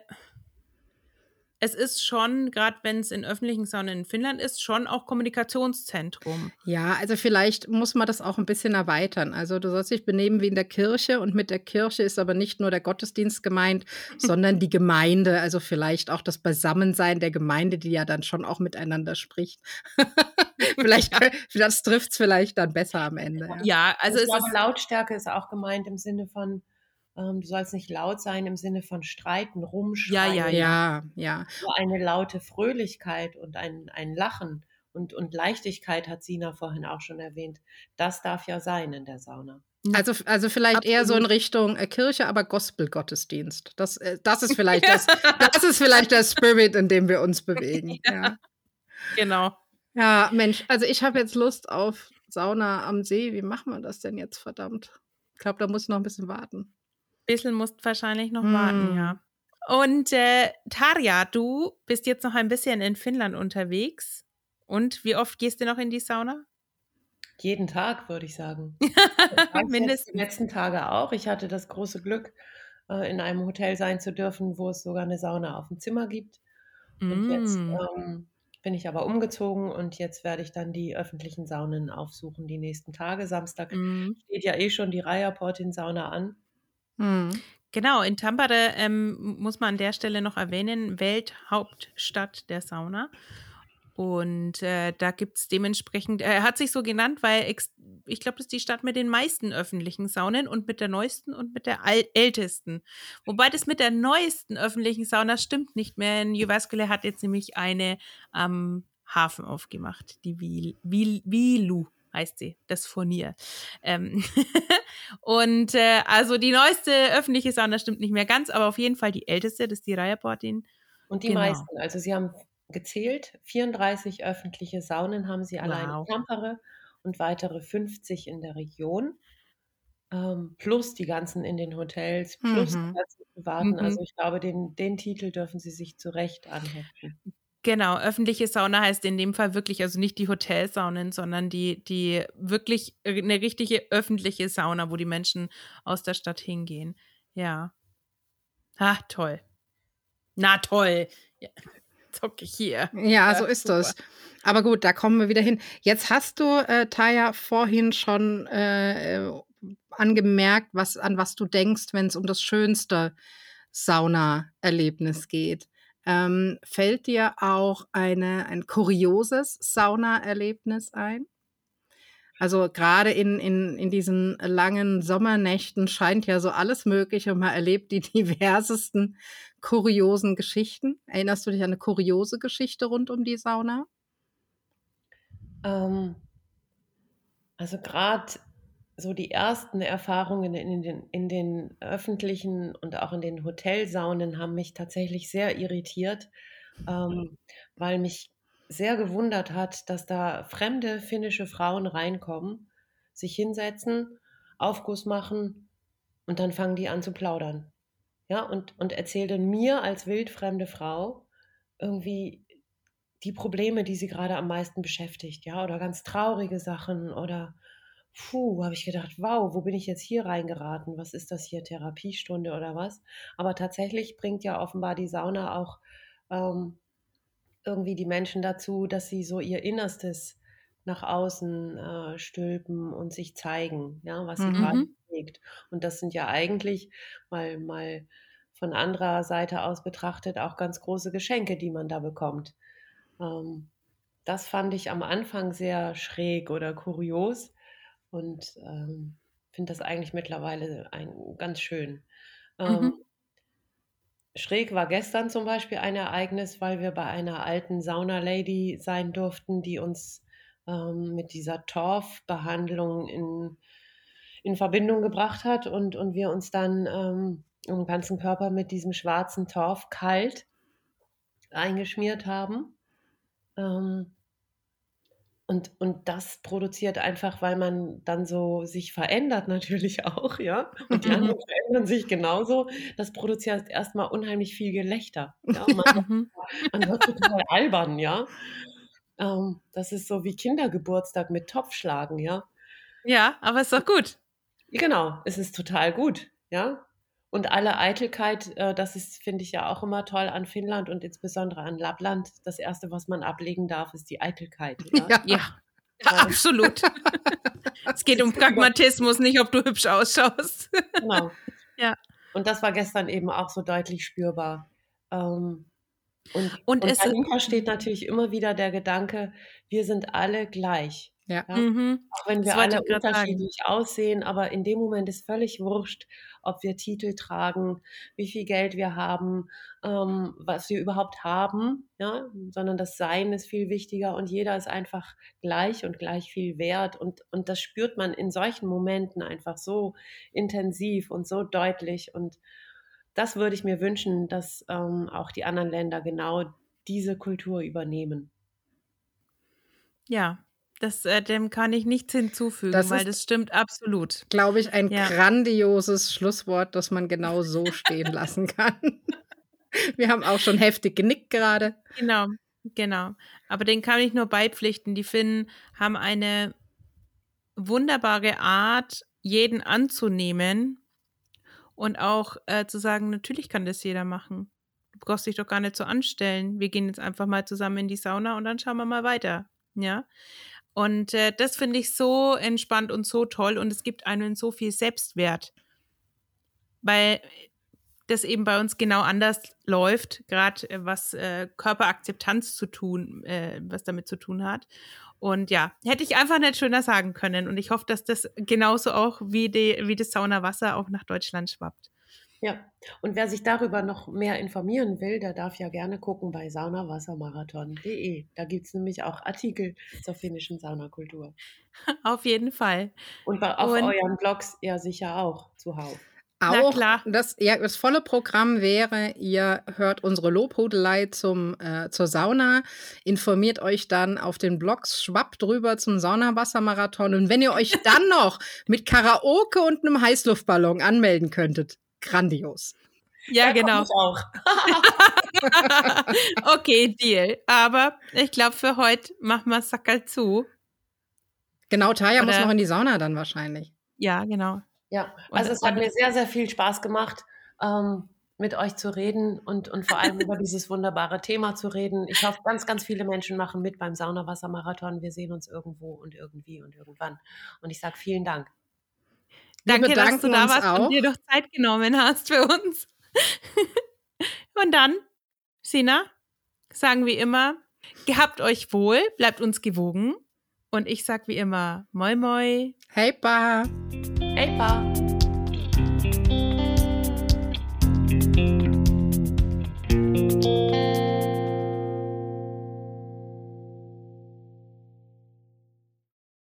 es ist schon, gerade wenn es in öffentlichen Saunen in Finnland ist, schon auch Kommunikationszentrum. Ja, also vielleicht muss man das auch ein bisschen erweitern. Also du sollst dich benehmen wie in der Kirche und mit der Kirche ist aber nicht nur der Gottesdienst gemeint, *laughs* sondern die Gemeinde, also vielleicht auch das Beisammensein der Gemeinde, die ja dann schon auch miteinander spricht. *laughs* vielleicht, *laughs* ja. das trifft es vielleicht dann besser am Ende. Ja, ja also ich es glaube, ist Lautstärke ist auch gemeint im Sinne von ähm, du sollst nicht laut sein im Sinne von streiten, rumschreien. Ja, ja, ja, ja. So eine laute Fröhlichkeit und ein, ein Lachen und, und Leichtigkeit hat Sina vorhin auch schon erwähnt. Das darf ja sein in der Sauna. Also, also vielleicht Absolut. eher so in Richtung äh, Kirche, aber Gospel-Gottesdienst. Das, äh, das ist *laughs* vielleicht das, das ist vielleicht der Spirit, in dem wir uns bewegen. Ja. ja. Genau. Ja, Mensch, also ich habe jetzt Lust auf Sauna am See. Wie machen wir das denn jetzt, verdammt? Ich glaube, da muss ich noch ein bisschen warten bisschen musst wahrscheinlich noch hm. warten, ja. Und äh, Tarja, du bist jetzt noch ein bisschen in Finnland unterwegs. Und wie oft gehst du noch in die Sauna? Jeden Tag, würde ich sagen. *laughs* Mindestens. Die letzten Tage auch. Ich hatte das große Glück, äh, in einem Hotel sein zu dürfen, wo es sogar eine Sauna auf dem Zimmer gibt. Und mm. jetzt ähm, bin ich aber umgezogen und jetzt werde ich dann die öffentlichen Saunen aufsuchen die nächsten Tage. Samstag mm. steht ja eh schon die Rajaportin-Sauna an. Mhm. Genau, in Tampere ähm, muss man an der Stelle noch erwähnen, Welthauptstadt der Sauna. Und äh, da gibt es dementsprechend, er äh, hat sich so genannt, weil ich glaube, das ist die Stadt mit den meisten öffentlichen Saunen und mit der neuesten und mit der ältesten. Wobei das mit der neuesten öffentlichen Sauna stimmt nicht mehr. In Jyväskylä hat jetzt nämlich eine am Hafen aufgemacht, die Vilu heißt sie, das Furnier. Ähm *laughs* und äh, also die neueste öffentliche Sauna stimmt nicht mehr ganz, aber auf jeden Fall die älteste, das ist die Rajaportin. Und die genau. meisten, also sie haben gezählt, 34 öffentliche Saunen haben sie allein wow. in Tampere und weitere 50 in der Region. ähm, plus die ganzen in den Hotels, plus die Mhm. ganzen privaten. Mhm. Also ich glaube, den, den Titel dürfen Sie sich zu Recht anheften. Genau, öffentliche Sauna heißt in dem Fall wirklich, also nicht die Hotelsaunen, sondern die, die wirklich eine richtige öffentliche Sauna, wo die Menschen aus der Stadt hingehen. Ja. Ah, toll. Na toll. Ja. *laughs* Zocke ich hier. Ja, Ja, so ist super. das. Aber gut, da kommen wir wieder hin. Jetzt hast du, äh, Taya, vorhin schon äh, äh, angemerkt, was, an was du denkst, wenn es um das schönste Saunaerlebnis geht. Ähm, fällt dir auch eine, ein kurioses Saunaerlebnis ein? Also gerade in, in, in diesen langen Sommernächten scheint ja so alles Mögliche und man erlebt die *laughs* diversesten kuriosen Geschichten. Erinnerst du dich an eine kuriose Geschichte rund um die Sauna? Ähm, also gerade so die ersten Erfahrungen in den, in den öffentlichen und auch in den Hotelsaunen haben mich tatsächlich sehr irritiert, ähm, weil mich sehr gewundert hat, dass da fremde finnische Frauen reinkommen, sich hinsetzen, Aufguss machen und dann fangen die an zu plaudern. Ja, und, und erzählen mir als wildfremde Frau irgendwie die Probleme, die sie gerade am meisten beschäftigt, ja, oder ganz traurige Sachen oder puh, habe ich gedacht, wow, wo bin ich jetzt hier reingeraten? Was ist das hier, Therapiestunde oder was? Aber tatsächlich bringt ja offenbar die Sauna auch ähm, irgendwie die Menschen dazu, dass sie so ihr Innerstes nach außen äh, stülpen und sich zeigen, ja, was sie Mhm. gerade bewegt. Und das sind ja eigentlich mal, mal von anderer Seite aus betrachtet auch ganz große Geschenke, die man da bekommt. Ähm, das fand ich am Anfang sehr schräg oder kurios und ähm, finde das eigentlich mittlerweile ein, ganz schön. Ähm, Mhm. Schräg war gestern zum Beispiel ein Ereignis, weil wir bei einer alten Sauna-Lady sein durften, die uns ähm, mit dieser Torfbehandlung in, in Verbindung gebracht hat und, und wir uns dann ähm, im ganzen Körper mit diesem schwarzen Torf kalt eingeschmiert haben. Ähm, und, und das produziert einfach, weil man dann so sich verändert *laughs* natürlich auch, ja. Und die anderen verändern sich genauso. Das produziert erstmal unheimlich viel Gelächter. *laughs* Ja? Man, Mhm. *laughs* man wird total albern, ja. Ähm, das ist so wie Kindergeburtstag mit Topfschlagen, ja. Ja, aber ist doch gut. Genau, es ist total gut, ja. Und alle Eitelkeit, äh, das ist, finde ich ja auch immer toll an Finnland und insbesondere an Lappland. Das Erste, was man ablegen darf, ist die Eitelkeit. *laughs* Ja? Ja. Ja, ja absolut. *laughs* es geht um Pragmatismus, nicht ob du hübsch ausschaust. Genau. *laughs* Ja. Und das war gestern eben auch so deutlich spürbar. Ähm, und, Und und es- dahinter steht natürlich immer wieder der Gedanke, wir sind alle gleich. Ja. Ja? Mhm. Auch wenn wir alle ich grad sagen. unterschiedlich aussehen, aber in dem Moment ist völlig wurscht, ob wir Titel tragen, wie viel Geld wir haben, ähm, was wir überhaupt haben, ja? sondern das Sein ist viel wichtiger und jeder ist einfach gleich und gleich viel wert und, und das spürt man in solchen Momenten einfach so intensiv und so deutlich und das würde ich mir wünschen, dass ähm, auch die anderen Länder genau diese Kultur übernehmen. Ja, das, äh, dem kann ich nichts hinzufügen, Das weil ist- das stimmt absolut. Glaube ich, ein Ja. grandioses Schlusswort, das man genau so stehen lassen *laughs* kann. *laughs* Wir haben auch schon heftig genickt gerade. Genau, genau. Aber den kann ich nur beipflichten. Die Finnen haben eine wunderbare Art, jeden anzunehmen und auch äh, zu sagen, natürlich kann das jeder machen. Du brauchst dich doch gar nicht so anstellen. Wir gehen jetzt einfach mal zusammen in die Sauna und dann schauen wir mal weiter. Ja. Und äh, das finde ich so entspannt und so toll und es gibt einem so viel Selbstwert. Weil das eben bei uns genau anders läuft, gerade äh, was äh, Körperakzeptanz zu tun, äh, was damit zu tun hat. Und ja, hätte ich einfach nicht schöner sagen können. Und ich hoffe, dass das genauso auch wie, die, wie das Saunawasser auch nach Deutschland schwappt. Ja, und wer sich darüber noch mehr informieren will, der darf ja gerne gucken bei saunawassermarathon.de. Da gibt es nämlich auch Artikel zur finnischen Saunakultur. *laughs* Auf jeden Fall. Und bei, auf Und- euren Blogs ja sicher auch zuhauf. auch das, ja, das volle Programm wäre, ihr hört unsere Lobhudelei zum, äh, zur Sauna, informiert euch dann auf den Blogs schwapp drüber zum Saunawassermarathon und wenn ihr euch dann *laughs* noch mit Karaoke und einem Heißluftballon anmelden könntet, grandios. Ja, genau. auch. *laughs* okay, Deal. Aber ich glaube, für heute machen wir Sackerl zu. Genau, Taya Oder? muss noch in die Sauna dann wahrscheinlich. Ja, genau. Ja, also es hat mir sehr, sehr viel Spaß gemacht, ähm, mit euch zu reden und, und vor allem über dieses wunderbare Thema zu reden. Ich hoffe, ganz, ganz viele Menschen machen mit beim Saunawassermarathon. Wir sehen uns irgendwo und irgendwie und irgendwann. Und ich sage vielen Dank. Danke, dass du da warst auch. und dir doch Zeit genommen hast für uns. *laughs* und dann, Sina, sagen wie immer, gehabt euch wohl, bleibt uns gewogen. Und ich sag wie immer, moi moi. Hey pa. Hey pa.